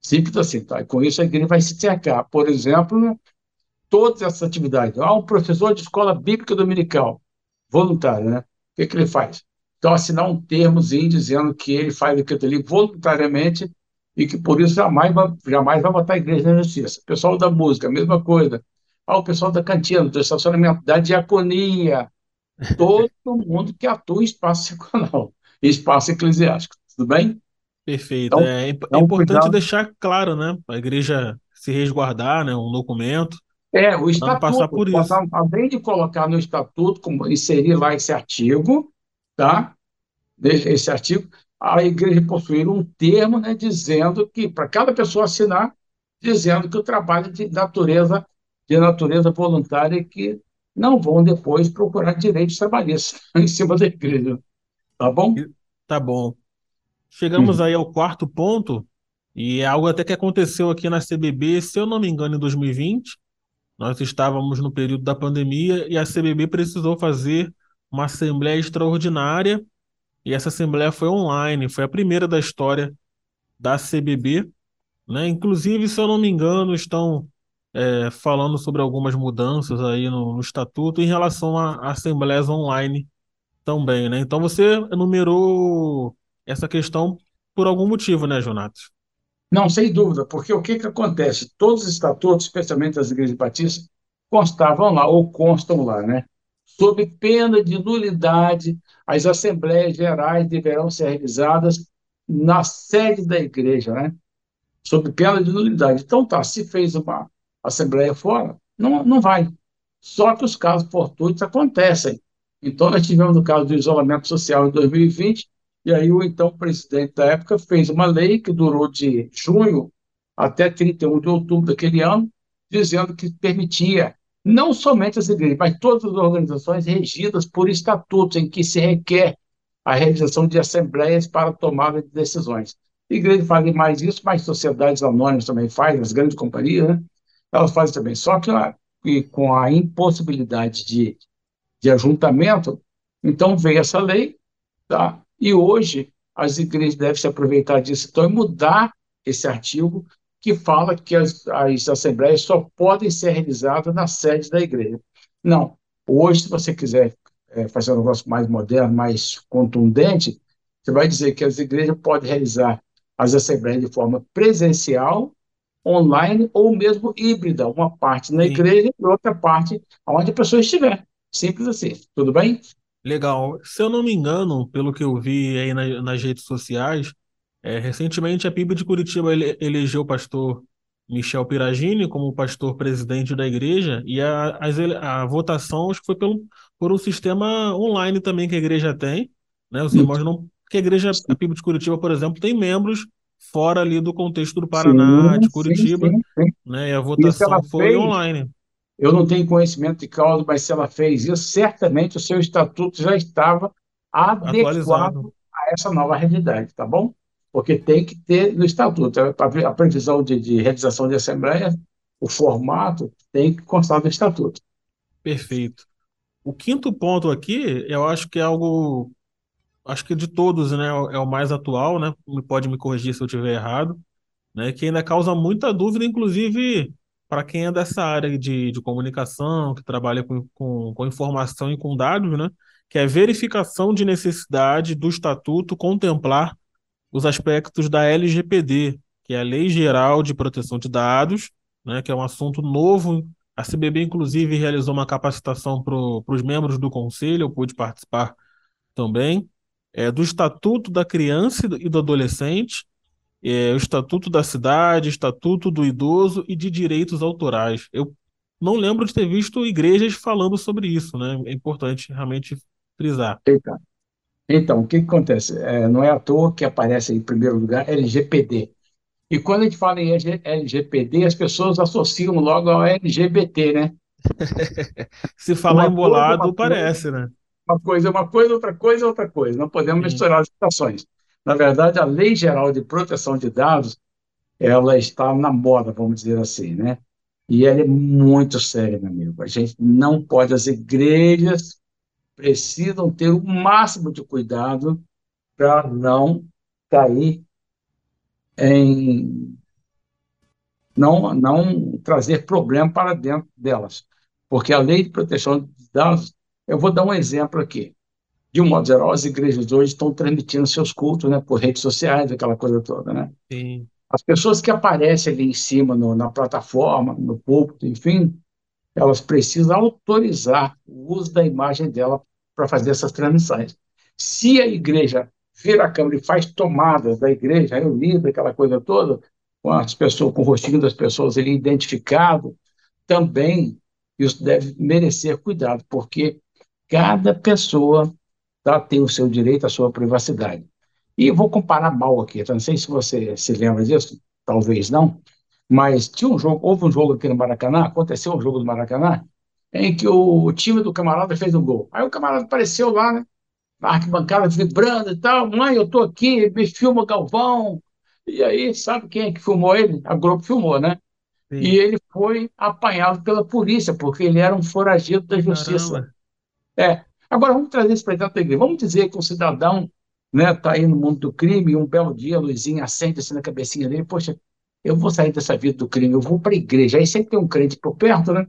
Simples assim, tá? E com isso a igreja vai se cercar. Por exemplo, todas essas atividades. Há um professor de escola bíblica dominical, voluntário, né? O que, que ele faz? Então, assinar um termozinho dizendo que ele faz aquilo ali voluntariamente e que por isso jamais, jamais vai botar a igreja na justiça. O pessoal da música, a mesma coisa. Ah, o pessoal da cantina, do estacionamento, da diaconia, <laughs> todo mundo que atua em espaço secular, <laughs> espaço eclesiástico, tudo bem? Perfeito. Então, é, é importante cuidado. deixar claro, né? A igreja se resguardar, né? Um documento. É, o estatuto. Passar por isso. Além de colocar no estatuto, inserir lá esse artigo, tá? Esse artigo, a igreja possuir um termo, né, dizendo que para cada pessoa assinar, dizendo que o trabalho de natureza de natureza voluntária e que não vão depois procurar direitos trabalhistas <laughs> em cima da igreja. Tá bom? Tá bom. Chegamos hum. aí ao quarto ponto, E é algo até que aconteceu aqui na CBB, se eu não me engano, em 2020. Nós estávamos no período da pandemia e a CBB precisou fazer uma assembleia extraordinária e essa assembleia foi online, foi a primeira da história da CBB, né? Inclusive, se eu não me engano, estão é, falando sobre algumas mudanças aí no, no estatuto em relação a, a assembleias online também, né? Então você enumerou essa questão por algum motivo, né, Jonatas? Não, sem dúvida, porque o que, que acontece? Todos os estatutos, especialmente as igrejas batistas, constavam lá, ou constam lá, né? Sob pena de nulidade, as assembleias gerais deverão ser realizadas na sede da igreja, né? Sob pena de nulidade. Então, tá, se fez uma assembleia fora, não, não vai. Só que os casos fortuitos acontecem. Então, nós tivemos o caso do isolamento social em 2020, e aí o então presidente da época fez uma lei que durou de junho até 31 de outubro daquele ano, dizendo que permitia não somente as igrejas, mas todas as organizações regidas por estatutos em que se requer a realização de assembleias para tomada de decisões. A igreja faz mais isso, mas sociedades anônimas também fazem, as grandes companhias, né? elas fazem também. Só que e com a impossibilidade de, de ajuntamento, então veio essa lei, tá? E hoje as igrejas devem se aproveitar disso então e mudar esse artigo que fala que as, as assembleias só podem ser realizadas na sede da igreja. Não. Hoje, se você quiser é, fazer um negócio mais moderno, mais contundente, você vai dizer que as igrejas podem realizar as assembleias de forma presencial, online ou mesmo híbrida, uma parte na Sim. igreja e outra parte onde a pessoa estiver. Simples assim. Tudo bem? Legal. Se eu não me engano, pelo que eu vi aí na- nas redes sociais, é, recentemente a PIB de Curitiba ele- elegeu o pastor Michel Piragini como pastor presidente da igreja e a, ele- a votação acho que foi pelo, por um sistema online também que a igreja tem, né? Os irmãos não, que a igreja, a PIB de Curitiba, por exemplo, tem membros fora ali do contexto do Paraná, de Sim, sim, Curitiba, sim, sim. né? E a votação foi fez online, Eu não tenho conhecimento de causa, mas se ela fez isso, certamente o seu estatuto já estava atualizado. adequado a essa nova realidade, tá bom? Porque tem que ter no estatuto a previsão de, de realização de assembleia, o formato tem que constar no estatuto. Perfeito. O quinto ponto aqui, eu acho que é algo, acho que de todos, né, é o mais atual, né? Pode me corrigir se eu estiver errado, né? Que ainda causa muita dúvida, inclusive para quem é dessa área de, de comunicação, que trabalha com, com, com informação e com dados, né? Que é verificação de necessidade do estatuto contemplar os aspectos da LGPD, que é a Lei Geral de Proteção de Dados, né? Que é um assunto novo. A CBB, inclusive, realizou uma capacitação para os membros do conselho, eu pude participar também, é, do Estatuto da Criança e do Adolescente, é, o Estatuto da Cidade, Estatuto do Idoso e de Direitos Autorais. Eu não lembro de ter visto igrejas falando sobre isso, né? É importante realmente frisar. Então, então o que, que acontece? É, não é à toa que aparece em primeiro lugar LGPD. E quando a gente fala em LGPD, as pessoas associam logo ao LGBT, né? <laughs> Se falar uma embolado, coisa, parece, coisa, né? Uma coisa é uma coisa, outra coisa é outra coisa. Não podemos Sim. misturar as situações. Na verdade, a Lei Geral de Proteção de Dados, ela está na moda, vamos dizer assim, né? E ela é muito séria, meu amigo. A gente não pode, as igrejas precisam ter o máximo de cuidado para não cair em não, não trazer problema para dentro delas. Porque a lei de proteção de dados, eu vou dar um exemplo aqui de um modo geral, as igrejas hoje estão transmitindo seus cultos, né, por redes sociais, aquela coisa toda, né? Sim. As pessoas que aparecem ali em cima, no, na plataforma, no púlpito, enfim, elas precisam autorizar o uso da imagem dela para fazer essas transmissões. Se a igreja vira a câmera e faz tomadas da igreja, reunida, aquela coisa toda, com as pessoas, com o rostinho das pessoas ali identificado, também isso deve merecer cuidado, porque cada pessoa tá? tem o seu direito à sua privacidade. E vou comparar mal aqui, tá? não sei se você se lembra disso, talvez não, mas tinha um jogo, houve um jogo aqui no Maracanã, aconteceu um jogo do Maracanã, em que o time do camarada fez um gol. Aí o camarada apareceu lá, né, na arquibancada vibrando e tal, mãe, eu tô aqui, me filma Galvão, E aí, sabe quem é que filmou ele? A Globo filmou, né? Sim. E ele foi apanhado pela polícia, porque ele era um foragido da justiça. Caramba. É. Agora, vamos trazer isso para dentro da igreja. Vamos dizer que um cidadão né, tá aí no mundo do crime e um belo dia a luzinha acende assim na cabecinha dele, poxa, eu vou sair dessa vida do crime, eu vou para a igreja. Aí sempre tem um crente por perto, né?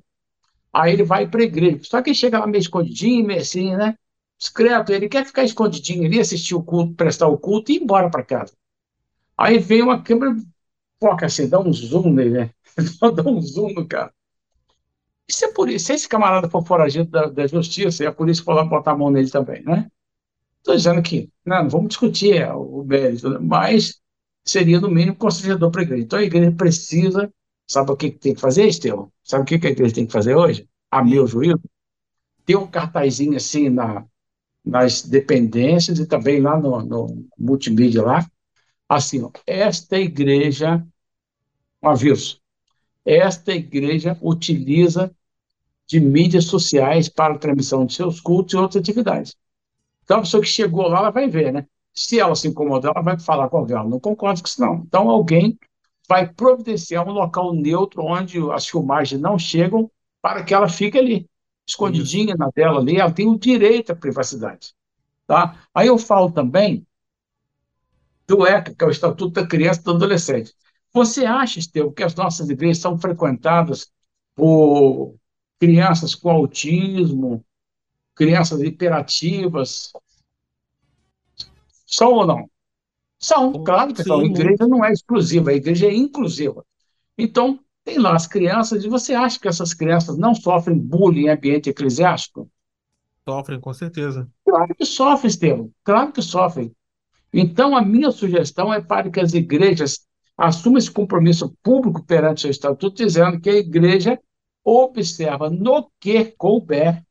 Aí ele vai para a igreja. Só que ele chega lá meio escondidinho, meio assim, né? Discreto, ele quer ficar escondidinho ali, assistir o culto, prestar o culto e ir embora para casa. Aí vem uma câmera, foca assim, dá um zoom nele, né? <laughs> dá um zoom no cara. E se, a polícia, se esse camarada for foragido da, da justiça e a polícia for lá botar a mão nele também, né? Estou dizendo que não, não vamos discutir é, o mérito, né? mas seria, no mínimo, constrangedor para a igreja. Então a igreja precisa, sabe o que que tem que fazer, Estevão? Sabe o que que a igreja tem que fazer hoje? A meu juízo, ter um cartazinho assim na, nas dependências e também lá no, no multimídia lá, assim, ó, esta igreja, um aviso, esta igreja utiliza de mídias sociais para a transmissão de seus cultos e outras atividades. Então, a pessoa que chegou lá, ela vai ver, né? Se ela se incomodar, ela vai falar com alguém. Ela não concorda com isso, não. Então, alguém vai providenciar um local neutro onde as filmagens não chegam para que ela fique ali, escondidinha na tela ali. Ela tem o direito à privacidade. Tá? Aí eu falo também do ECA, que é o Estatuto da Criança e do Adolescente. Você acha, Estevão, que as nossas igrejas são frequentadas por crianças com autismo, crianças hiperativas? São ou não? São, claro que são. A igreja não é exclusiva, a igreja é inclusiva. Então, tem lá as crianças, e você acha que essas crianças não sofrem bullying em ambiente eclesiástico? Sofrem, com certeza. Claro que sofrem, Estevam, claro que sofrem. Então, a minha sugestão é para que as igrejas assumam esse compromisso público perante o seu estatuto, dizendo que a igreja observa no que couber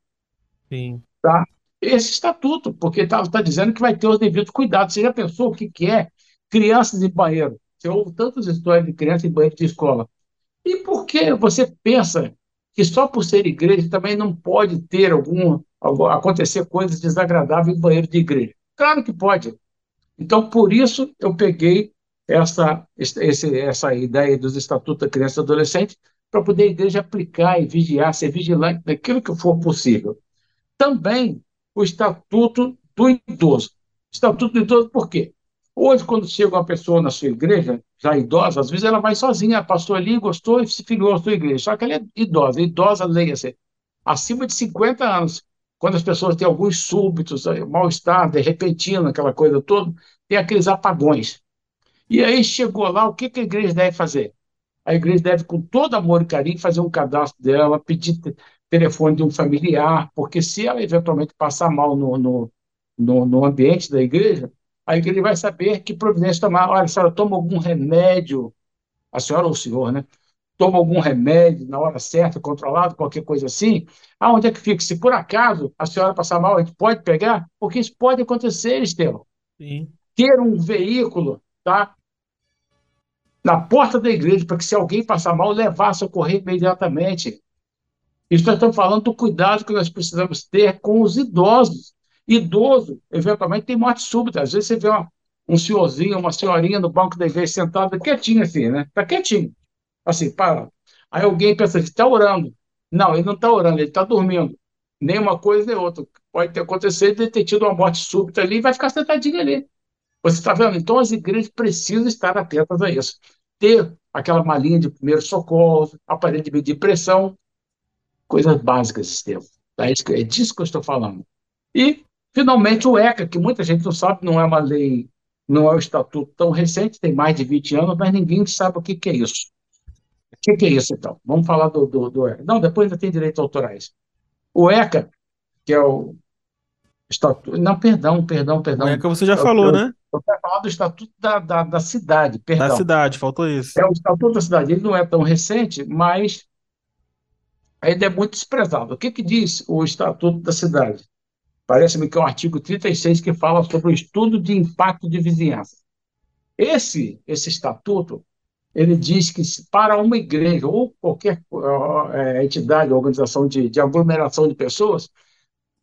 Sim. tá? Esse estatuto, porque está tá dizendo que vai ter os devidos cuidados. Você já pensou o que, que é crianças em banheiro? Você ouve tantas histórias de crianças em banheiro de escola. E por que você pensa que só por ser igreja também não pode ter algum, acontecer coisas desagradáveis em banheiro de igreja? Claro que pode. Então, por isso, eu peguei essa, esse, essa ideia dos estatutos da criança e adolescente para poder a igreja aplicar e vigiar, ser vigilante naquilo que for possível. Também o estatuto do idoso. Estatuto do idoso por quê? Hoje, quando chega uma pessoa na sua igreja, já idosa, às vezes ela vai sozinha, passou ali, gostou e se filiou à sua igreja. Só que ela é idosa. Idosa, leia-se, acima de 50 anos. Quando as pessoas têm alguns súbitos, mal-estar, de repentino, aquela coisa toda, tem aqueles apagões. E aí chegou lá, o que, que a igreja deve fazer? A igreja deve, com todo amor e carinho, fazer um cadastro dela, pedir telefone de um familiar, porque se ela eventualmente passar mal no, no, no, no ambiente da igreja, a igreja vai saber que providência tomar. Olha, a senhora toma algum remédio, a senhora ou o senhor, né? Toma algum remédio na hora certa, controlado, qualquer coisa assim. Aonde é que fica? Se por acaso a senhora passar mal, a gente pode pegar? Porque isso pode acontecer, Estevão. Sim. Ter um veículo, tá? Na porta da igreja, para que se alguém passar mal, levar, socorrer imediatamente. Isso nós estamos falando do cuidado que nós precisamos ter com os idosos. Idoso, eventualmente, tem morte súbita. Às vezes você vê uma, um senhorzinho, uma senhorinha no banco da igreja sentada quietinho assim, né? Está quietinho. Assim, para. Aí alguém pensa assim, está orando. Não, ele não está orando, ele está dormindo. Nem uma coisa nem outra. Pode ter acontecido de ter tido uma morte súbita ali e vai ficar sentadinho ali. Você está vendo? Então as igrejas precisam estar atentas a isso. Ter aquela malinha de primeiro socorro, aparelho de medir pressão, coisas básicas, Estevam. Tá? É disso que eu estou falando. E, finalmente, o ECA, que muita gente não sabe, não é uma lei, não é um estatuto tão recente, tem mais de 20 anos, mas ninguém sabe o que, que é isso. O que, que é isso, então? Vamos falar do, do, do ECA. Não, depois ainda tem direitos autorais. O ECA, que é o estatuto. Não, perdão, perdão, perdão. O ECA você já falou, eu, né? Eu quero falar do estatuto da, da, da cidade, perdão. Da cidade, faltou isso. É o estatuto da cidade. Ele não é tão recente, mas ainda é muito desprezado. O que, que diz o Estatuto da Cidade? Parece-me que é o artigo 36 que fala sobre o estudo de impacto de vizinhança. Esse, esse estatuto, ele diz que para uma igreja ou qualquer uh, entidade, organização de, de aglomeração de pessoas,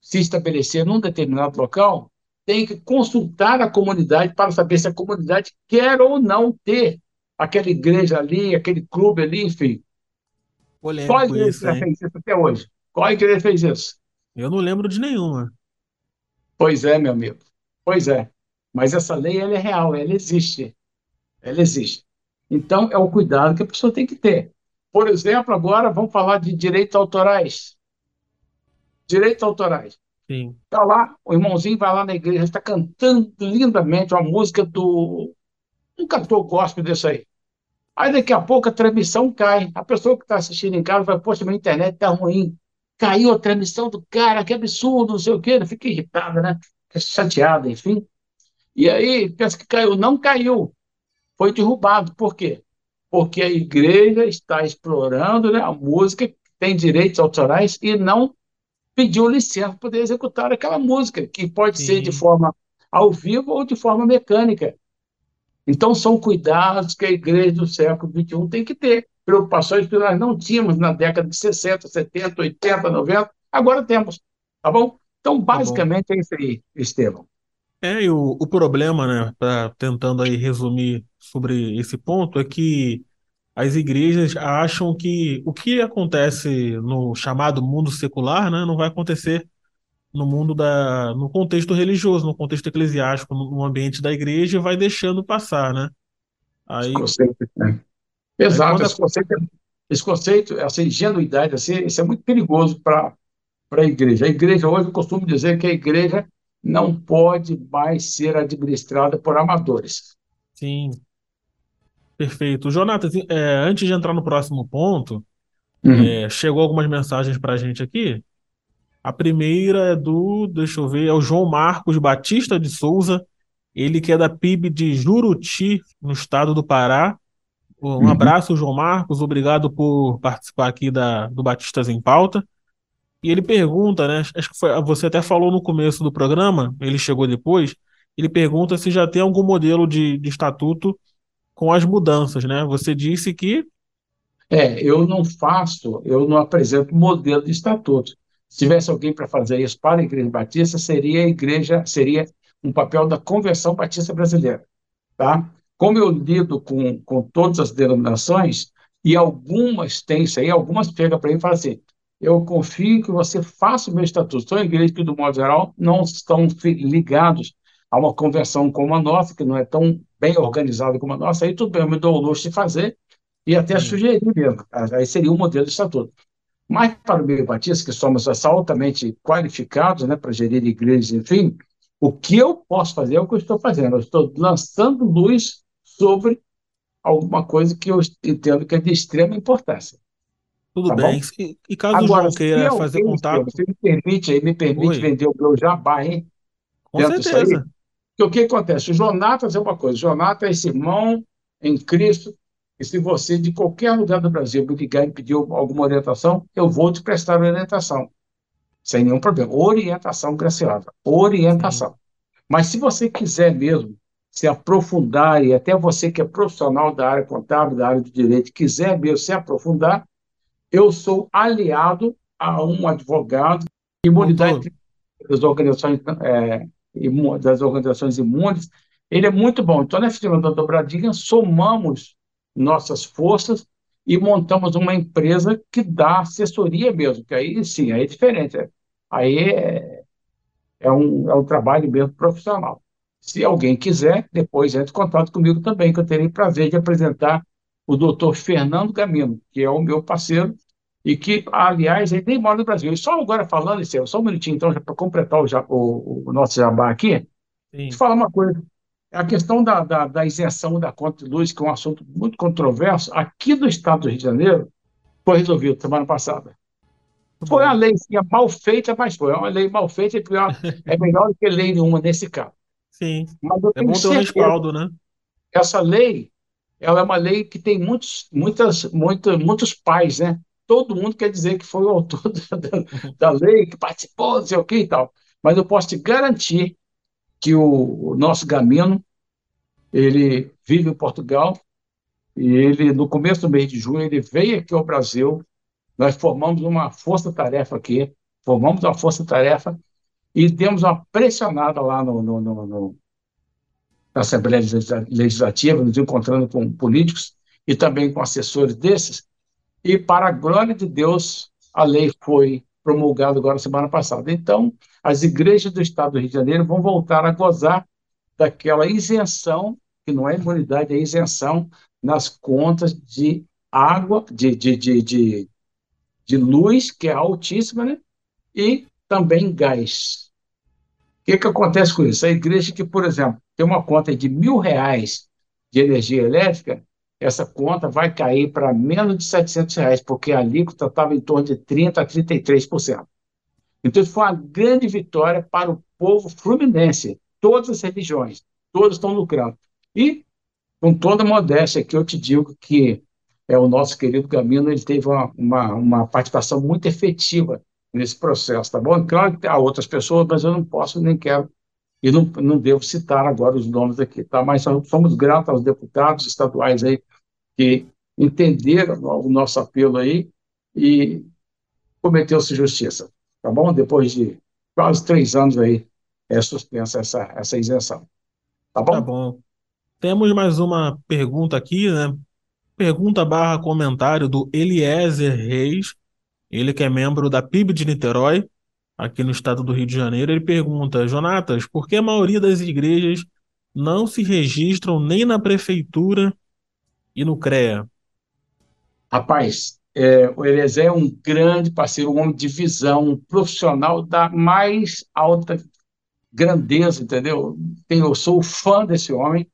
se estabelecer num determinado local, tem que consultar a comunidade para saber se a comunidade quer ou não ter aquela igreja ali, aquele clube ali, enfim. Polêmico Qual igreja isso, já hein? fez isso até hoje? Qual igreja fez isso? Eu não lembro de nenhuma. Pois é, meu amigo. Pois é. Mas essa lei ela é real, ela existe. Ela existe. Então, é o cuidado que a pessoa tem que ter. Por exemplo, agora vamos falar de direitos autorais. Direitos autorais. Sim. Está lá, o irmãozinho vai lá na igreja, está cantando lindamente uma música do. Um cantor gospel desse aí. Aí daqui a pouco a transmissão cai. A pessoa que está assistindo em casa vai, poxa, minha internet está ruim. Caiu a transmissão do cara, que absurdo, não sei o quê. Fica irritada, né? Fica chateada, enfim. E aí pensa que caiu. Não caiu. Foi derrubado. Por quê? Porque a igreja está explorando né, a música tem direitos autorais e não pediu licença para poder executar aquela música, que pode Sim. ser de forma ao vivo ou de forma mecânica. Então, são cuidados que a igreja do século XXI tem que ter. Preocupações que nós não tínhamos na década de 60, 70, 80, 90, agora temos. Tá bom? Então, basicamente é isso aí, Estevam. É, e o, o problema, né, pra, tentando aí resumir sobre esse ponto, é que as igrejas acham que o que acontece no chamado mundo secular, né, não vai acontecer no mundo da, no contexto religioso, no contexto eclesiástico, no, ambiente da igreja, e vai deixando passar, né? Aí, Esse conceito, né? Exato, quando esse conceito, esse conceito, essa ingenuidade, assim, isso é muito perigoso para para a igreja. A igreja, hoje, eu costumo dizer que a igreja não pode mais ser administrada por amadores. sim, perfeito. Jonatas, é, antes de entrar no próximo ponto, Uhum. É, chegou algumas mensagens para a gente aqui. A primeira é do, deixa eu ver, é o João Marcos Batista de Souza, ele que é da PIB de Juruti, no estado do Pará. Um Uhum. abraço, João Marcos, obrigado por participar aqui da, do Batistas em Pauta. E ele pergunta, né? Acho que foi, você até falou no começo do programa, ele chegou depois. Ele pergunta se já tem algum modelo de, de estatuto com as mudanças, né? Você disse que É, eu não faço, eu não apresento modelo de estatuto. Se tivesse alguém para fazer isso para a Igreja Batista, seria a igreja, seria um papel da Convenção Batista Brasileira, tá? Como eu lido com, com todas as denominações, e algumas têm isso aí, algumas chegam para mim e falam assim, eu confio que você faça o meu estatuto. São igrejas que, do modo geral, não estão ligados a uma convenção como a nossa, que não é tão bem organizada como a nossa, aí tudo bem, eu me dou o luxo de fazer, e até sugerir mesmo. Aí seria um modelo de estatuto. Mas para o meio batista, que somos altamente qualificados né, para gerir igrejas, enfim, o que eu posso fazer é o que eu estou fazendo. Eu estou lançando luz sobre alguma coisa que eu entendo que é de extrema importância. tudo Tá bem. E, e caso o Agora, João se queira fazer contato, você me permite aí, me permite Oi. vender o meu jabá, hein? com dentro certeza. Porque o que acontece? O Jonatas é uma coisa, o Jonatas é esse irmão em Cristo, e se você, de qualquer lugar do Brasil, me ligar e pedir alguma orientação, eu vou te prestar orientação, sem nenhum problema. Orientação graciosa, orientação. Mas se você quiser mesmo se aprofundar, e até você que é profissional da área contábil, da área de direito, quiser mesmo se aprofundar, eu sou aliado a um advogado, imunidade das organizações, é, das organizações imunes, ele é muito bom. Então, na firma da Dobradinha, somamos nossas forças e montamos uma empresa que dá assessoria mesmo, que aí sim, aí é diferente. é. Aí é, é, um, é um trabalho mesmo profissional. Se alguém quiser, depois entre em contato comigo também, que eu terei prazer de apresentar o doutor Fernando Gamino, que é o meu parceiro, e que, aliás, ele nem mora no Brasil. E só agora falando, isso, só um minutinho, então, para completar o, o- o nosso jabá aqui, Sim. te falar uma coisa. A questão da, da, da isenção da conta de luz, que é um assunto muito controverso, aqui do estado do Rio de Janeiro, foi resolvido semana passada. Foi uma lei sim, é mal feita, mas foi. É uma lei mal feita, é, pior, é melhor do que lei nenhuma nesse caso. Sim. Mas eu É tenho bom ter um respaldo, né? essa lei, ela é uma lei que tem muitos, muitas, muita, muitos pais, né? Todo mundo quer dizer que foi o autor da, <laughs> da- da lei, que participou, não sei o que e tal. Mas eu posso te garantir que o, o nosso Gamino, ele vive em Portugal e ele, no começo do mês de junho, ele veio aqui ao Brasil. Nós formamos uma força-tarefa aqui, formamos uma força-tarefa e demos uma pressionada lá no, no, no, no na Assembleia Legislativa, nos encontrando com políticos e também com assessores desses, e para a glória de Deus, a lei foi promulgada agora semana passada. Então, as igrejas do Estado do Rio de Janeiro vão voltar a gozar daquela isenção, que não é imunidade, é isenção nas contas de água, de, de, de, de, de luz, que é altíssima, né? e também gás. O que, que acontece com isso? A igreja que, por exemplo, tem uma conta de mil reais de energia elétrica, essa conta vai cair para menos de 700 reais, porque a alíquota estava em torno de 30% a 33%. Então, foi uma grande vitória para o povo fluminense, todas as religiões, todos estão lucrando. E, com toda modéstia, que eu te digo que é, o nosso querido Camino ele teve uma, uma, uma participação muito efetiva nesse processo, tá bom? Claro que há outras pessoas, mas eu não posso nem quero e não, não devo citar agora os nomes aqui, tá? Mas somos gratos aos deputados estaduais aí que entenderam o nosso apelo aí e cometeu-se justiça, tá bom? Depois de quase três anos aí é suspensa essa, essa isenção, tá bom? Tá bom. Temos mais uma pergunta aqui, né? Pergunta barra comentário do Eliezer Reis, ele que é membro da PIB de Niterói, aqui no estado do Rio de Janeiro, ele pergunta: Jonatas, por que a maioria das igrejas não se registram nem na prefeitura e no CREA? Rapaz, é, o Eliezer é um grande parceiro, um homem de visão, um profissional da mais alta grandeza, entendeu? Eu sou fã desse homem,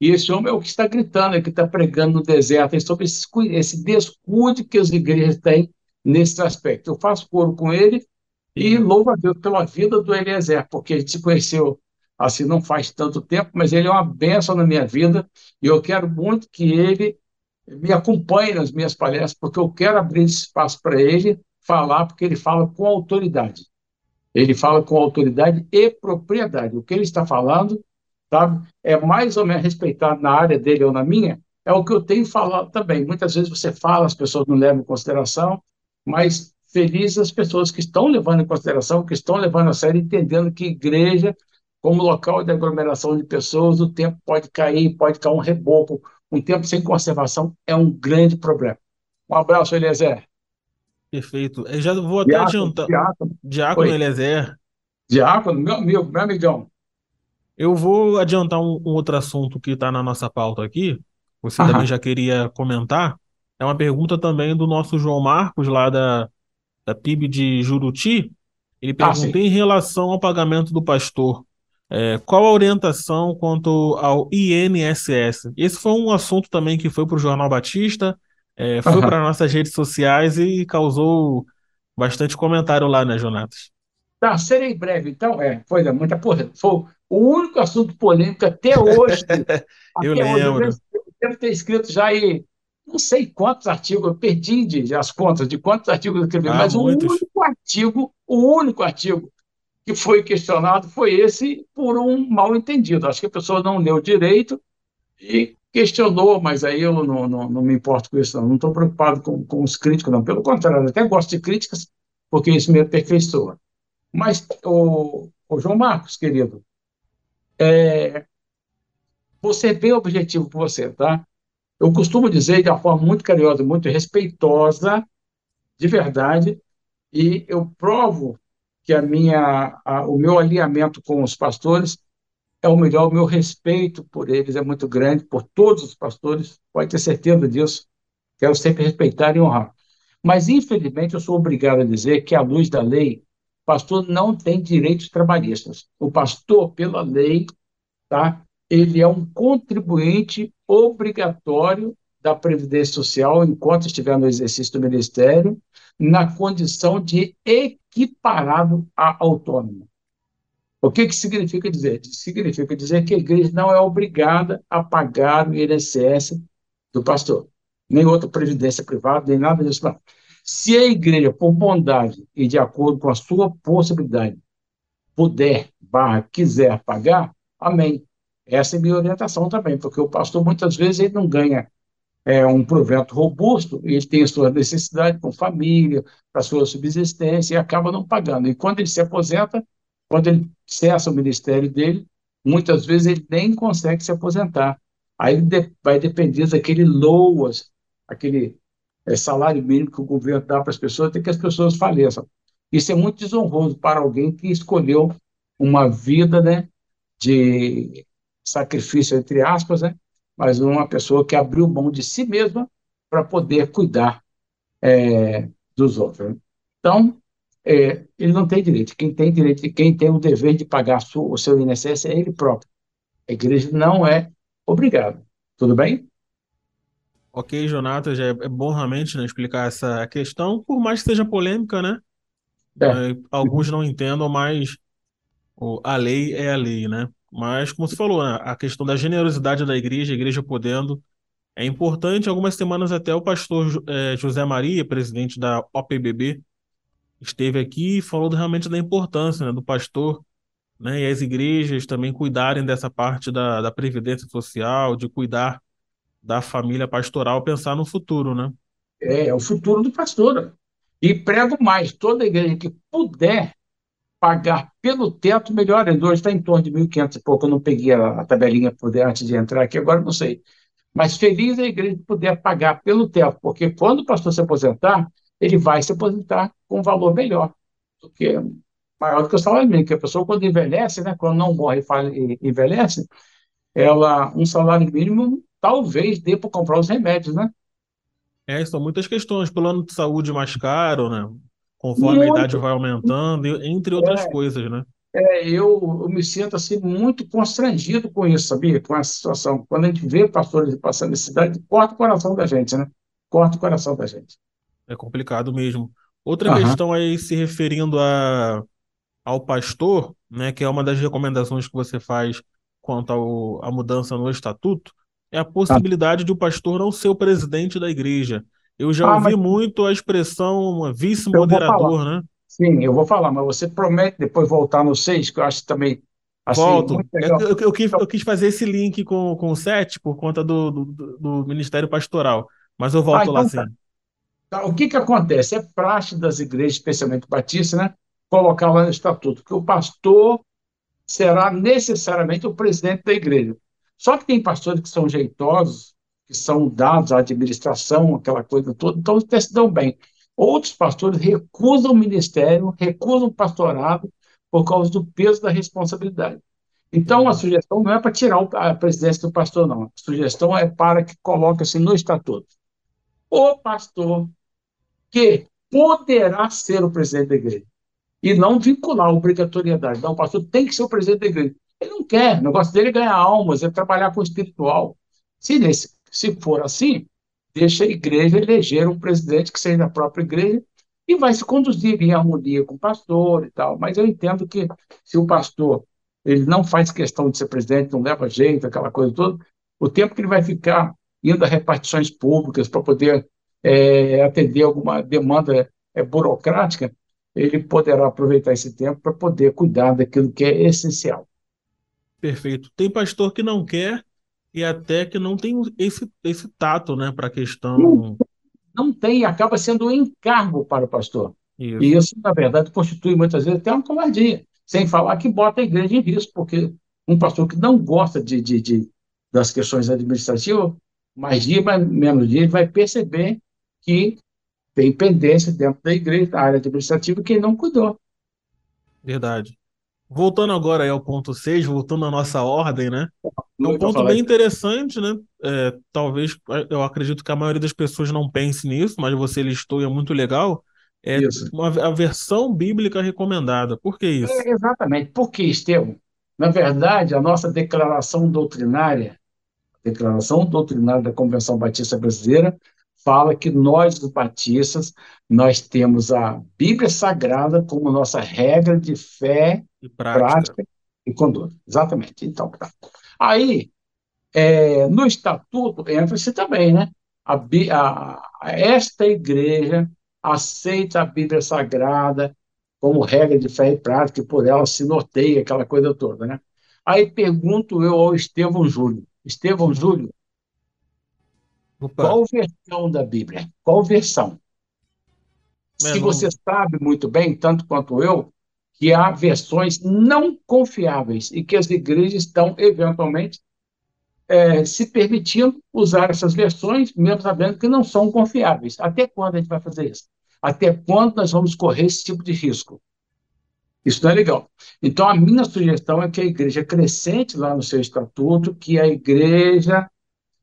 e esse homem é o que está gritando, é que está pregando no deserto, é sobre esse, esse descuido que as igrejas têm nesse aspecto. Eu faço coro com ele e louvo a Deus pela vida do Eliezer, porque a gente se conheceu assim não faz tanto tempo, mas ele é uma bênção na minha vida e eu quero muito que ele me acompanhe nas minhas palestras, porque eu quero abrir espaço para ele falar, porque ele fala com autoridade. Ele fala com autoridade e propriedade. O que ele está falando sabe, é mais ou menos respeitado na área dele ou na minha, é o que eu tenho falado também. Muitas vezes você fala, as pessoas não levam em consideração, mas felizes as pessoas que estão levando em consideração, que estão levando a sério, entendendo que igreja, como local de aglomeração de pessoas, o tempo pode cair, pode cair um reboco. Um tempo sem conservação é um grande problema. Um abraço, Eliezer. Perfeito. Eu já vou até diácono, adiantar. Diácono, Diácono Eliezer. Diácono, meu amigo, meu amigão. Eu vou adiantar um, um outro assunto que está na nossa pauta aqui. Você Aham. também já queria comentar. É uma pergunta também do nosso João Marcos, lá da, da PIB de Juruti, ele ah, pergunta ah, em relação ao pagamento do pastor, é, qual a orientação quanto ao INSS? Esse foi um assunto também que foi para o Jornal Batista, é, foi uhum. para nossas redes sociais e causou bastante comentário lá, né, Jonatas? Tá, serei breve, então. É, foi muita porra. Foi o único assunto polêmico até <laughs> hoje. eu até lembro. Hoje, eu devo ter escrito já aí não sei quantos artigos, eu perdi de, as contas de quantos artigos eu escrevi, ah, mas muitos. o único artigo, o único artigo que foi questionado foi esse por um mal entendido. Acho que a pessoa não leu direito e questionou, mas aí eu não, não, não me importo com isso, não estou preocupado com, com os críticos, não. Pelo contrário, até gosto de críticas, porque isso me aperfeiçoa. Mas, o, o João Marcos, querido, é, você bem objetivo com você, tá? Eu costumo dizer de uma forma muito carinhosa, muito respeitosa, de verdade, e eu provo que a minha, a, o meu alinhamento com os pastores é o melhor, o meu respeito por eles é muito grande, por todos os pastores, pode ter certeza disso. Quero sempre respeitar e honrar. Mas, infelizmente, eu sou obrigado a dizer que, à luz da lei, pastor não tem direitos trabalhistas. O pastor, pela lei, tá? ele é um contribuinte obrigatório da Previdência Social enquanto estiver no exercício do Ministério, na condição de equiparado a autônomo. O que, que significa dizer? Significa dizer que a igreja não é obrigada a pagar o INSS do pastor, nem outra previdência privada, nem nada disso. Não. Se a igreja, por bondade e de acordo com a sua possibilidade, puder, barra, quiser pagar, amém. Essa é a minha orientação também, porque o pastor muitas vezes ele não ganha é, um provento robusto, ele tem a sua necessidade com família, para sua subsistência, e acaba não pagando. E quando ele se aposenta, Quando ele cessa o ministério dele, muitas vezes ele nem consegue se aposentar. Aí vai depender daquele LOAS, aquele é, salário mínimo que o governo dá para as pessoas, até que as pessoas faleçam. Isso é muito desonroso para alguém que escolheu uma vida né, de sacrifício, entre aspas, né, mas uma pessoa que abriu mão de si mesma para poder cuidar é, dos outros. Então, é, ele não tem direito. Quem tem direito, quem tem o dever de pagar o seu INSS é ele próprio. A igreja não é obrigada. Tudo bem? Ok, Jonathan, já é, é bom realmente né, explicar essa questão, por mais que seja polêmica, né? É. Alguns não entendam, mas a lei é a lei, né? Mas, como você falou, né, a questão da generosidade da igreja, a igreja podendo, é importante. Algumas semanas até o pastor é, José Maria, presidente da OPBB, esteve aqui e falou realmente da importância né, do pastor né, e as igrejas também cuidarem dessa parte da, da previdência social, de cuidar da família pastoral, pensar no futuro, né? É, é o futuro do pastor. E prego mais, toda igreja que puder pagar pelo teto, melhor. Hoje está em torno de 1.500 e pouco, eu não peguei a, a tabelinha poder, antes de entrar aqui, agora não sei. Mas feliz a igreja que puder pagar pelo teto, porque quando o pastor se aposentar, ele vai se aposentar com um valor melhor, porque maior do que o salário mínimo, que a pessoa quando envelhece, né, quando não morre e envelhece, ela um salário mínimo talvez dê para comprar os remédios, né? É, são muitas questões. Plano de saúde mais caro, né? Conforme muito. a idade vai aumentando, entre outras é, coisas, né? É, eu, eu me sinto assim muito constrangido com isso, sabia? Com essa situação. Quando a gente vê pastores passando necessidade, corta o coração da gente, né? Corta o coração da gente. É complicado mesmo. Outra uhum. questão aí se referindo a, ao pastor, né, que é uma das recomendações que você faz quanto ao, à mudança no estatuto, é a possibilidade ah. de o pastor não ser o presidente da igreja. Eu já ah, ouvi mas... muito a expressão vice-moderador, né? Sim, eu vou falar, mas você promete depois voltar no 6, que eu acho também. Assim, Volto. Eu, eu, eu, quis, eu, quis, fazer esse link com, com o 7 por conta do, do, do Ministério Pastoral, mas eu volto ah, então, lá sim. Tá. O que, que acontece? É praxe das igrejas, especialmente batistas, né? Colocar lá no estatuto que o pastor será necessariamente o presidente da igreja. Só que tem pastores que são jeitosos, que são dados à administração, aquela coisa toda, então até se dão bem. Outros pastores recusam o ministério, recusam o pastorado por causa do peso da responsabilidade. Então, a sugestão não é para tirar a presidência do pastor, não. A sugestão é para que coloque-se no estatuto. O pastor que poderá ser o presidente da igreja e não vincular a obrigatoriedade. Não, o pastor tem que ser o presidente da igreja. Ele não quer, o negócio dele é ganhar almas, é trabalhar com o espiritual. Se, nesse, se for assim, deixa a igreja eleger um presidente que seja da própria igreja e vai se conduzir em harmonia com o pastor e tal. Mas eu entendo que se o pastor ele não faz questão de ser presidente, não leva jeito, aquela coisa toda, o tempo que ele vai ficar indo a repartições públicas para poder é, atender alguma demanda é, burocrática, ele poderá aproveitar esse tempo para poder cuidar daquilo que é essencial. Perfeito. Tem pastor que não quer e até que não tem esse, esse tato, né, para a questão. Não, não tem, acaba sendo um encargo para o pastor. Isso. E isso, na verdade, constitui muitas vezes até uma covardia, sem falar que bota a igreja em risco, porque um pastor que não gosta de, de, de das questões administrativas, mais dia, mais, menos dia, ele vai perceber que tem pendência dentro da igreja, da área administrativa, que ele não cuidou. Verdade. Voltando agora ao ponto 6, voltando à nossa ordem, né? É um ponto bem interessante, né? É, talvez eu acredito que a maioria das pessoas não pense nisso, mas você listou e é muito legal. É uma, a versão bíblica recomendada. Por que isso? É, exatamente. Porque, Estevam, na verdade, a nossa declaração doutrinária, a declaração doutrinária da Convenção Batista Brasileira, fala que nós, os batistas, nós temos a Bíblia Sagrada como nossa regra de fé, e prática. prática e conduta. Exatamente. Então, tá. Aí, é, no estatuto, entra-se também, né? A, a, esta igreja aceita a Bíblia Sagrada como regra de fé e prática, e por ela se norteia aquela coisa toda, né? Aí pergunto eu ao Estevão Júlio. Estevão Júlio, Opa. Qual versão da Bíblia? Qual versão? Se você sabe muito bem, tanto quanto eu, que há versões não confiáveis e que as igrejas estão, eventualmente, é, se permitindo usar essas versões, mesmo sabendo que não são confiáveis. Até quando a gente vai fazer isso? Até quando nós vamos correr esse tipo de risco? Isso não é legal. Então, a minha sugestão é que a igreja acrescente lá no seu estatuto que a igreja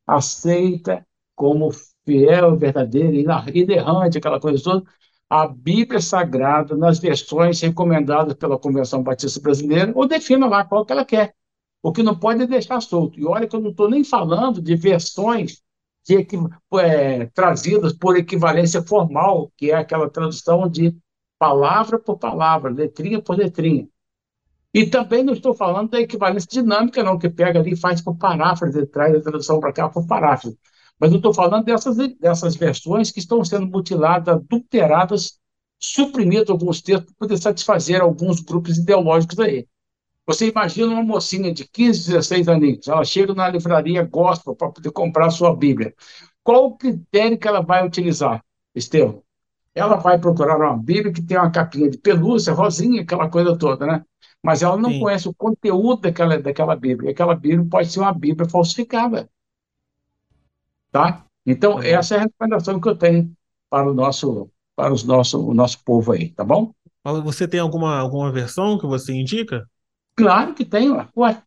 aceita como fiel, verdadeira, inerrante, aquela coisa toda, a Bíblia Sagrada nas versões recomendadas pela Convenção Batista Brasileira, ou defina lá qual que ela quer. O que não pode é deixar solto. E olha que eu não estou nem falando de versões de, é, trazidas por equivalência formal, que é aquela tradução de palavra por palavra, letrinha por letrinha. E também não estou falando da equivalência dinâmica, não, que pega ali e faz por paráfrase, traz a tradução para cá por paráfrase. Mas eu estou falando dessas, dessas versões que estão sendo mutiladas, adulteradas, suprimidas alguns textos para poder satisfazer alguns grupos ideológicos aí. Você imagina uma mocinha de 15, 16 aninhos, ela chega na livraria gospel para poder comprar a sua Bíblia. Qual o critério que ela vai utilizar, Estevam? Ela vai procurar uma Bíblia que tem uma capinha de pelúcia, rosinha, aquela coisa toda, né? Mas ela não Sim. conhece o conteúdo daquela, daquela Bíblia. E aquela Bíblia pode ser uma Bíblia falsificada. Tá? Então, é. essa é a recomendação que eu tenho para o nosso, para os nosso, o nosso povo aí, tá bom? Você tem alguma, alguma versão que você indica? Claro que tem, ué.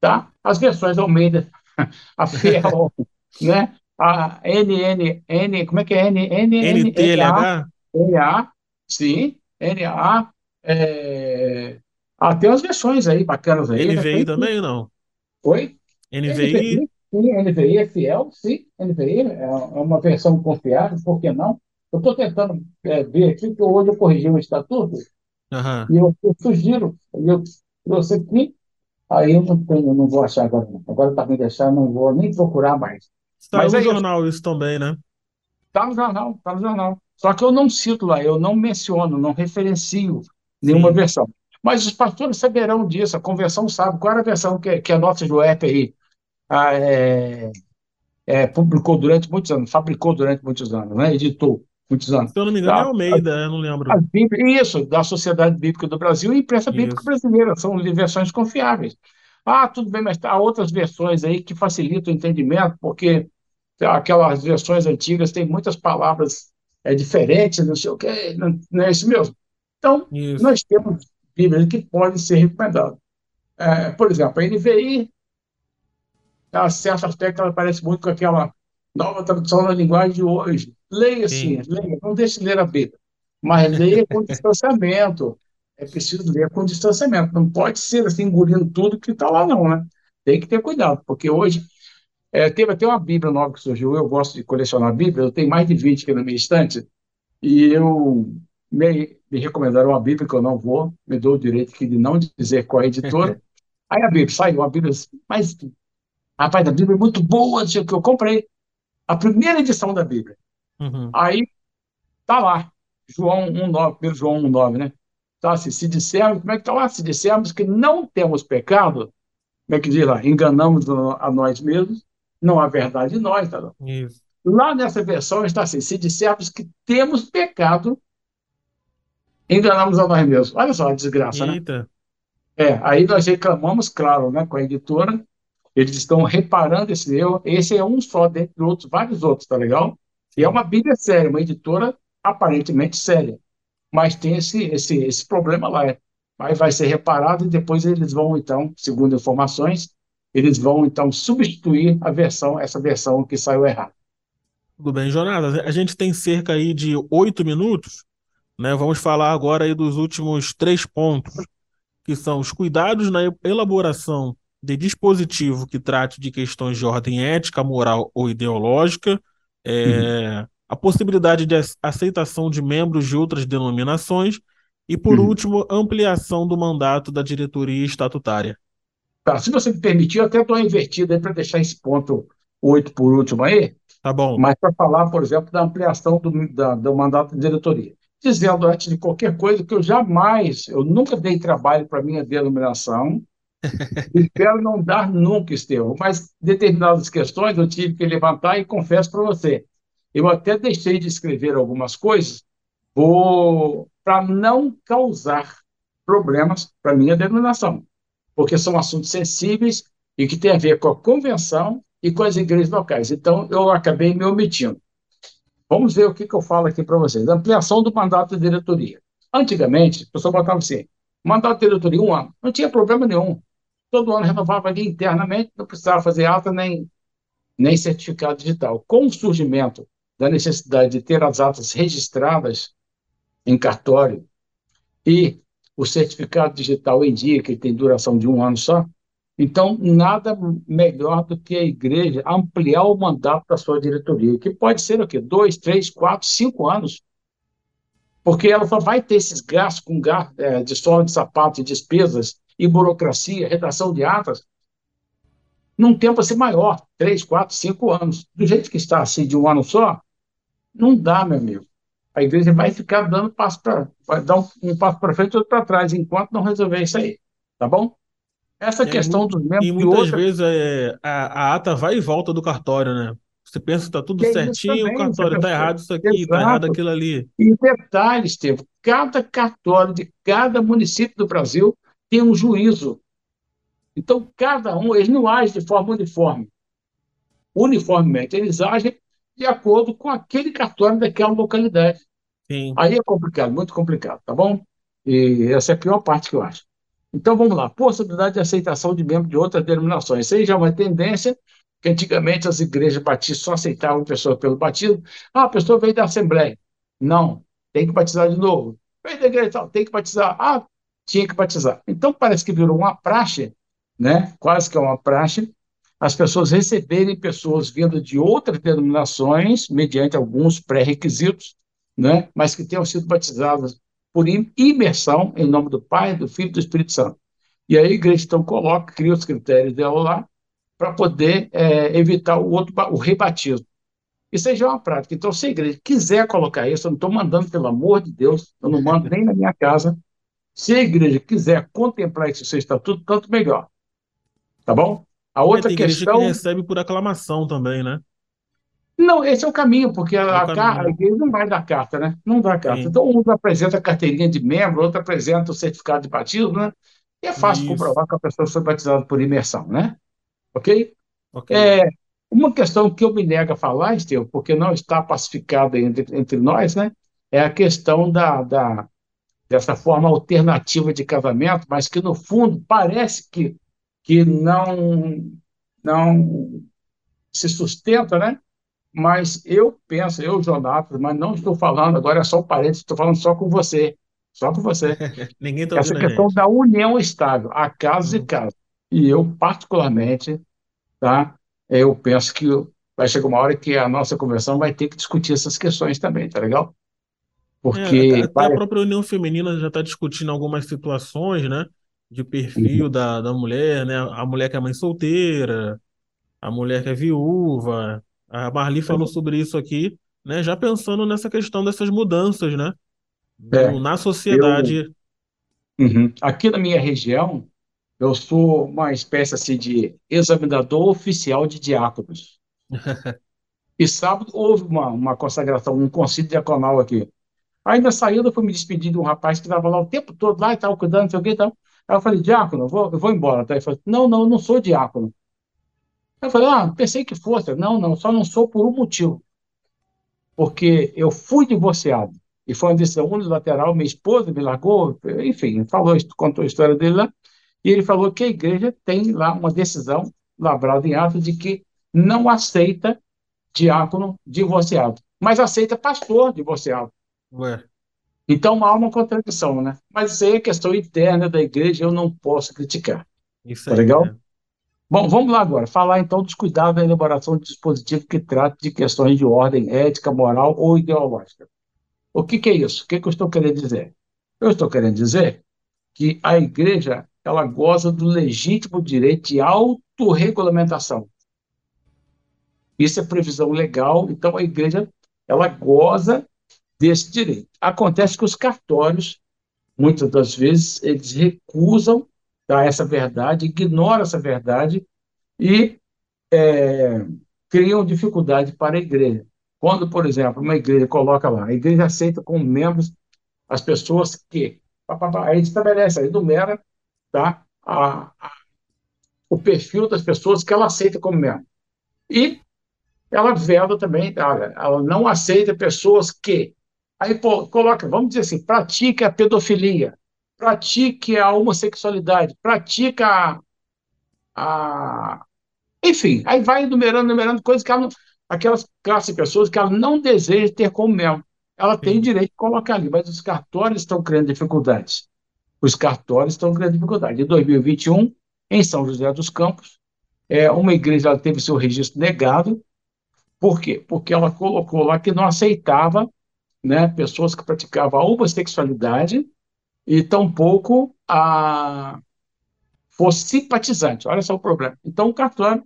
Tá? As versões Almeida, <laughs> a Fiel, <laughs> né? A NNN, como é que é? N, N, NTLH? NA, sim, NA. É... Ah, tem umas versões aí bacanas aí. NVI né? também, não? Oi? NVI? NVI, sim, NVI é fiel, sim, NVI é, é uma versão confiável, por que não? Eu estou tentando é, ver aqui, que hoje eu corrigi o estatuto, Uhum. E eu, eu sugiro, eu trouxe aqui, aí eu não tenho, não vou achar agora. Não. Agora para me deixar, não vou nem procurar mais. Está Mas no jornal eu, isso também, né? Está no jornal, está no jornal. Só que eu não cito lá, eu não menciono, não referencio nenhuma Sim. versão. Mas os pastores saberão disso, a convenção sabe qual era a versão que, que a nossa Joep aí a, é, é, publicou durante muitos anos, fabricou durante muitos anos, né? editou muitos anos. Se eu não me engano, é Almeida, eu não lembro. isso, da Sociedade Bíblica do Brasil e Imprensa isso. Bíblica Brasileira, são versões confiáveis. Ah, tudo bem, mas há outras versões aí que facilitam o entendimento, porque aquelas versões antigas têm muitas palavras é, diferentes, não sei o quê, não, não é isso mesmo. Então, isso. nós temos Bíblias que podem ser recomendadas. É, por exemplo, a NVI, a certo aspecto, ela parece muito com aquela nova tradução na linguagem de hoje. Leia sim, leia, não deixe de ler a Bíblia, mas leia com distanciamento. É preciso ler com distanciamento, não pode ser assim, engolindo tudo que está lá, não, né? Tem que ter cuidado, porque hoje é, teve até uma Bíblia nova que surgiu, eu gosto de colecionar Bíblia, eu tenho mais de 20 aqui na minha estante, e eu me, me recomendaram uma Bíblia que eu não vou, me dou o direito aqui de não dizer qual é a editora. <laughs> Aí a Bíblia saiu, uma Bíblia, mas rapaz, a Bíblia é muito boa, não sei o que eu comprei a primeira edição da Bíblia. Uhum. Aí tá lá, João 1,9, 1 João 1,9, né? Tá assim, se dissermos, como é que tá lá? Se dissermos que não temos pecado, como é que diz lá? Enganamos a nós mesmos, não há verdade em nós, tá? Isso. Lá nessa versão está assim: se dissermos que temos pecado, enganamos a nós mesmos. Olha só a desgraça, né? Eita. né? É, aí nós reclamamos, claro, né, com a editora, eles estão reparando esse erro. Esse é um só, dentre outros, vários outros, tá legal? E é uma Bíblia séria, uma editora aparentemente séria. Mas tem esse, esse, esse problema lá. Aí vai ser reparado e depois eles vão, então, segundo informações, eles vão, então, substituir a versão, essa versão que saiu errada. Tudo bem, Jonatas. A gente tem cerca aí de oito minutos, né? Vamos falar agora aí dos últimos três pontos, que são os cuidados na elaboração de dispositivo que trate de questões de ordem ética, moral ou ideológica, é, uhum. a possibilidade de aceitação de membros de outras denominações e, por uhum. último, ampliação do mandato da diretoria estatutária. Tá, se você me permitir, eu até estou invertido aí para deixar esse ponto 8 por último aí. Tá bom. Mas para falar, por exemplo, da ampliação do, da, do mandato da diretoria. Dizendo antes de qualquer coisa que eu jamais, eu nunca dei trabalho para minha denominação, <laughs> Espero não dar nunca, Estevão, mas determinadas questões eu tive que levantar e confesso para você. Eu até deixei de escrever algumas coisas, para não causar problemas para minha denominação, porque são assuntos sensíveis e que têm a ver com a convenção e com as igrejas locais. Então, eu acabei me omitindo. Vamos ver o que, que eu falo aqui para vocês. Ampliação do mandato de diretoria. Antigamente, a pessoa botava assim, mandato de diretoria um ano. Não tinha problema nenhum. Todo ano renovava ali internamente, não precisava fazer ata nem, nem certificado digital. Com o surgimento da necessidade de ter as atas registradas em cartório e o certificado digital em dia, que tem duração de um ano só, então, nada melhor do que a igreja ampliar o mandato da sua diretoria, que pode ser o quê? Dois, três, quatro, cinco anos. Porque ela só vai ter esses gastos com gasto, é, de sola de sapato, e despesas, e burocracia, redação de atas, num tempo assim maior, três, quatro, cinco anos. Do jeito que está assim, de um ano só, não dá, meu amigo. A igreja vai ficar dando passo para vai dar um, um passo para frente e outro para trás, enquanto não resolver isso aí. Tá bom? Essa É, questão dos membros e muitas outra, vezes é, a, a ata vai e volta do cartório, né? Você pensa que está tudo é certinho, o cartório está errado isso aqui, está errado aquilo ali. E detalhe, Estevam, cada cartório de cada município do Brasil tem um juízo. Então, cada um, eles não agem de forma uniforme. Uniformemente, eles agem de acordo com aquele cartório daquela localidade. Sim. Aí é complicado, muito complicado, tá bom? E essa é a pior parte que eu acho. Então, vamos lá. Possibilidade de aceitação de membros de outras denominações. Isso aí já é uma tendência, que antigamente as igrejas batistas só aceitavam pessoas pelo batismo. Ah, a pessoa veio da Assembleia. Não, tem que batizar de novo. Veio da igreja, tal, tem que batizar. Ah, tinha que batizar. Então, parece que virou uma praxe, né? quase que é uma praxe, as pessoas receberem pessoas vindo de outras denominações, mediante alguns pré-requisitos, né? mas que tenham sido batizadas por im- imersão em nome do Pai, do Filho e do Espírito Santo. E aí a igreja então coloca, cria os critérios dela lá para poder é, evitar o outro o rebatismo. Isso aí já é uma prática. Então, se a igreja quiser colocar isso, eu não estou mandando, pelo amor de Deus, eu não mando nem na minha casa. Se a igreja quiser contemplar esse seu estatuto, tanto melhor. Tá bom? A É, outra tem igreja que questão. recebe por aclamação também, né? Não, esse é o caminho, porque É o a, a, ca- a caminho. igreja não vai dar carta, né? Não dá carta. Sim. Então, um apresenta a carteirinha de membro, outro apresenta o certificado de batismo, né? E é fácil Isso. comprovar que a pessoa foi batizada por imersão, né? Ok? Ok. É, uma questão que eu me nego a falar, Estevam, porque não está pacificada entre, entre nós, né? É a questão da, da, dessa forma alternativa de casamento, mas que, no fundo, parece que, que não, não se sustenta, né? Mas eu penso, eu, Jonatas, mas não estou falando, agora é só um parênteses, estou falando só com você, só com você. <laughs> Ninguém está Essa questão da união estável, a casa e Uhum. casa. E eu, particularmente, tá? Eu penso que vai chegar uma hora que a nossa convenção vai ter que discutir essas questões também, tá legal? É, até, Porque até a própria União Feminina já está discutindo algumas situações, né? De perfil da, da mulher, né? A mulher que é mãe solteira, a mulher que é viúva. A Marli falou sobre isso aqui, né? Já pensando nessa questão dessas mudanças, né? é, na eu, sociedade. uhum. Aqui na minha região, eu sou uma espécie assim de examinador oficial de diáconos. <laughs> E sábado houve uma, uma consagração, um concílio diaconal aqui. Aí na saída eu fui me despedir de um rapaz que estava lá o tempo todo lá e estava cuidando, não sei o que e tal. Aí eu falei, diácono, eu vou, eu vou embora. Ele falou, não, não, eu não sou diácono. Eu falei, ah, pensei que fosse. Não, não, só não sou por um motivo. Porque eu fui divorciado. E foi uma decisão unilateral, minha esposa me largou, enfim, falou, contou a história dele lá. E ele falou que a igreja tem lá uma decisão lavrada em ato de que não aceita diácono divorciado, mas aceita pastor divorciado. Ué, Então há uma contradição, né? Mas isso aí é questão interna da igreja, eu não posso criticar. isso Tá aí, legal? né? Bom, vamos lá agora, falar então dos cuidados da elaboração de dispositivo que trata de questões de ordem ética, moral ou ideológica. O que que é isso? O que que eu estou querendo dizer? Eu estou querendo dizer que a igreja ela goza do legítimo direito de autorregulamentação. Isso é previsão legal, então a igreja ela goza desse direito. Acontece que os cartórios, muitas das vezes, eles recusam dar essa verdade, ignoram essa verdade e é, criam dificuldade para a igreja. Quando, por exemplo, uma igreja coloca lá, a igreja aceita como membros as pessoas que. Aí estabelece, aí numera tá, a, a, o perfil das pessoas que ela aceita como membro. E ela veda também, olha, ela não aceita pessoas que. Aí pô, coloca, vamos dizer assim, pratica a pedofilia, pratique a homossexualidade, pratica a. Enfim, aí vai enumerando, enumerando coisas que ela não, aquelas classes de pessoas que ela não deseja ter como membro. Ela tem direito de colocar ali, mas os cartórios estão criando dificuldades. Os cartórios estão criando dificuldades. Em 2021, em São José dos Campos, é, uma igreja ela teve seu registro negado. Por quê? Porque ela colocou lá que não aceitava né, pessoas que praticavam a homossexualidade e tampouco a fosse simpatizante. Olha só o problema. Então, o cartório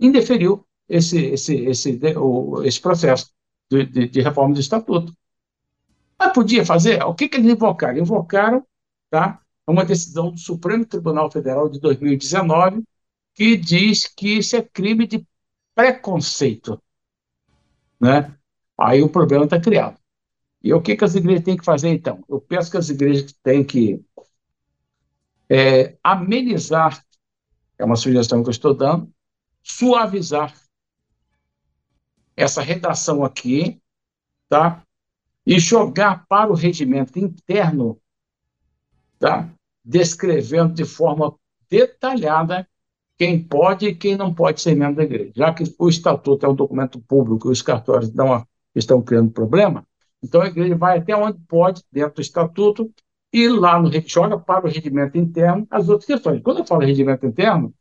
indeferiu esse, esse, esse, o, esse processo de, de, de, reforma do estatuto. Mas podia fazer? O que, que eles invocaram? Invocaram tá, uma decisão do Supremo Tribunal Federal de 2019 que diz que isso é crime de preconceito. Né? Aí o problema está criado. E o que, que as igrejas têm que fazer, então? Eu penso que as igrejas têm que é, amenizar, é uma sugestão que eu estou dando, suavizar essa redação aqui, tá? E jogar para o regimento interno, tá? Descrevendo de forma detalhada quem pode e quem não pode ser membro da igreja. Já que o estatuto é um documento público e os cartórios não estão criando problema, então a igreja vai até onde pode, dentro do estatuto, e lá no joga para o regimento interno as outras questões. Quando eu falo regimento interno,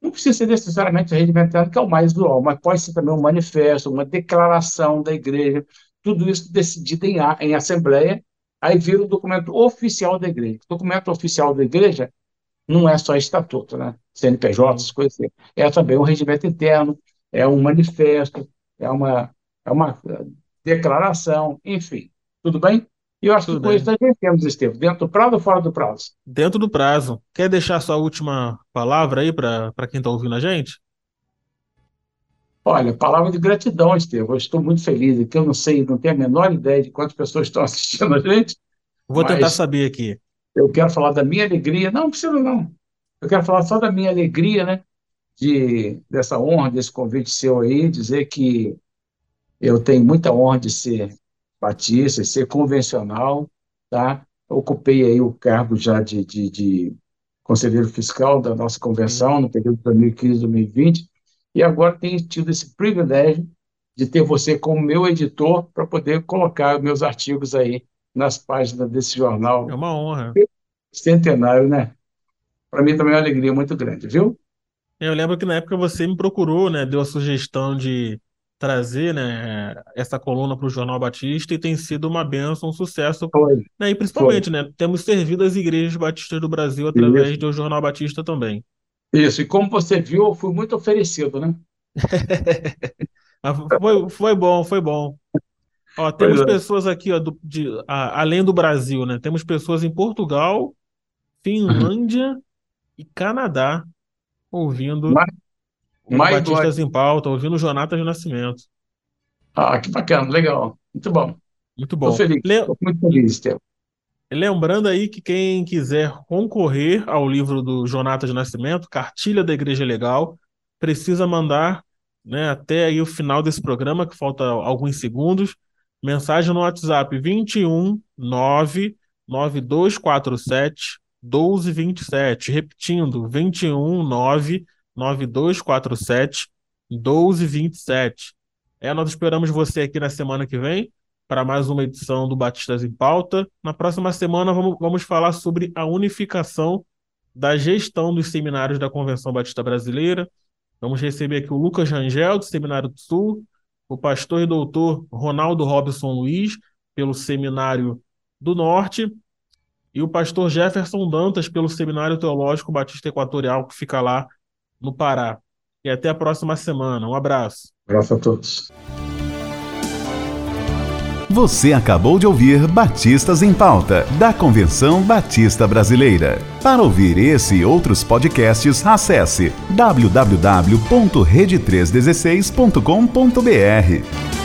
não precisa ser necessariamente o regimento interno, que é o mais usual, mas pode ser também um manifesto, uma declaração da igreja, tudo isso decidido em, em assembleia, aí vira o documento oficial da igreja. O documento oficial da igreja não é só estatuto, né? CNPJ, essas coisas assim. É também um regimento interno, é um manifesto, é uma, é uma declaração, enfim. Tudo bem? E eu acho Tudo que com isso nós vencemos, Estevam. Dentro do prazo ou fora do prazo? Dentro do prazo. Quer deixar sua última palavra aí para quem está ouvindo a gente? Olha, palavra de gratidão, Estevam. Eu estou muito feliz aqui. Eu não sei, não tenho a menor ideia de quantas pessoas estão <laughs> assistindo a gente. Vou tentar saber aqui. Eu quero falar da minha alegria. Não, não precisa não. Eu quero falar só da minha alegria, né? De, dessa honra, desse convite seu aí, dizer que eu tenho muita honra de ser batista, ser convencional, tá? Ocupei aí o cargo já de, de, de conselheiro fiscal da nossa convenção no período de 2015 2020 e agora tenho tido esse privilégio de ter você como meu editor para poder colocar meus artigos aí nas páginas desse jornal. É uma honra. Centenário, né? Para mim também é uma alegria muito grande, viu? Eu lembro que na época você me procurou, né? Deu a sugestão de trazer né, essa coluna para o Jornal Batista e tem sido uma benção, um sucesso. Foi. Né, e principalmente, Foi. né, temos servido as igrejas batistas do Brasil através Isso. do Jornal Batista também. Isso, e como você viu, eu fui muito oferecido, né? <laughs> foi, foi bom, foi bom. Ó, temos é. pessoas aqui, ó, do, de, a, além do Brasil, né? Temos pessoas em Portugal, Finlândia uhum. e Canadá ouvindo Mas, Mais Batistas em Pauta, ouvindo Jonatas de Nascimento. Ah, que bacana, legal. Muito bom. Muito bom. Estou feliz, Le... muito feliz, Theo. Lembrando aí que quem quiser concorrer ao livro do Jonatas de Nascimento, Cartilha da Igreja Legal, precisa mandar né, até aí o final desse programa, que falta alguns segundos, mensagem no WhatsApp 21 9 9247 1227. Repetindo, 21 9 9247 1227. É, nós esperamos você aqui na semana que vem para mais uma edição do Batistas em Pauta. Na próxima semana vamos, vamos falar sobre a unificação da gestão dos seminários da Convenção Batista Brasileira. Vamos receber aqui o Lucas Rangel, do Seminário do Sul, o pastor e doutor Ronaldo Robson Luiz, pelo Seminário do Norte, e o pastor Jefferson Dantas, pelo Seminário Teológico Batista Equatorial, que fica lá no Pará. E até a próxima semana. Um abraço. Um abraço a todos. Você acabou de ouvir Batistas em Pauta, da Convenção Batista Brasileira. Para ouvir esse e outros podcasts, acesse www.rede316.com.br.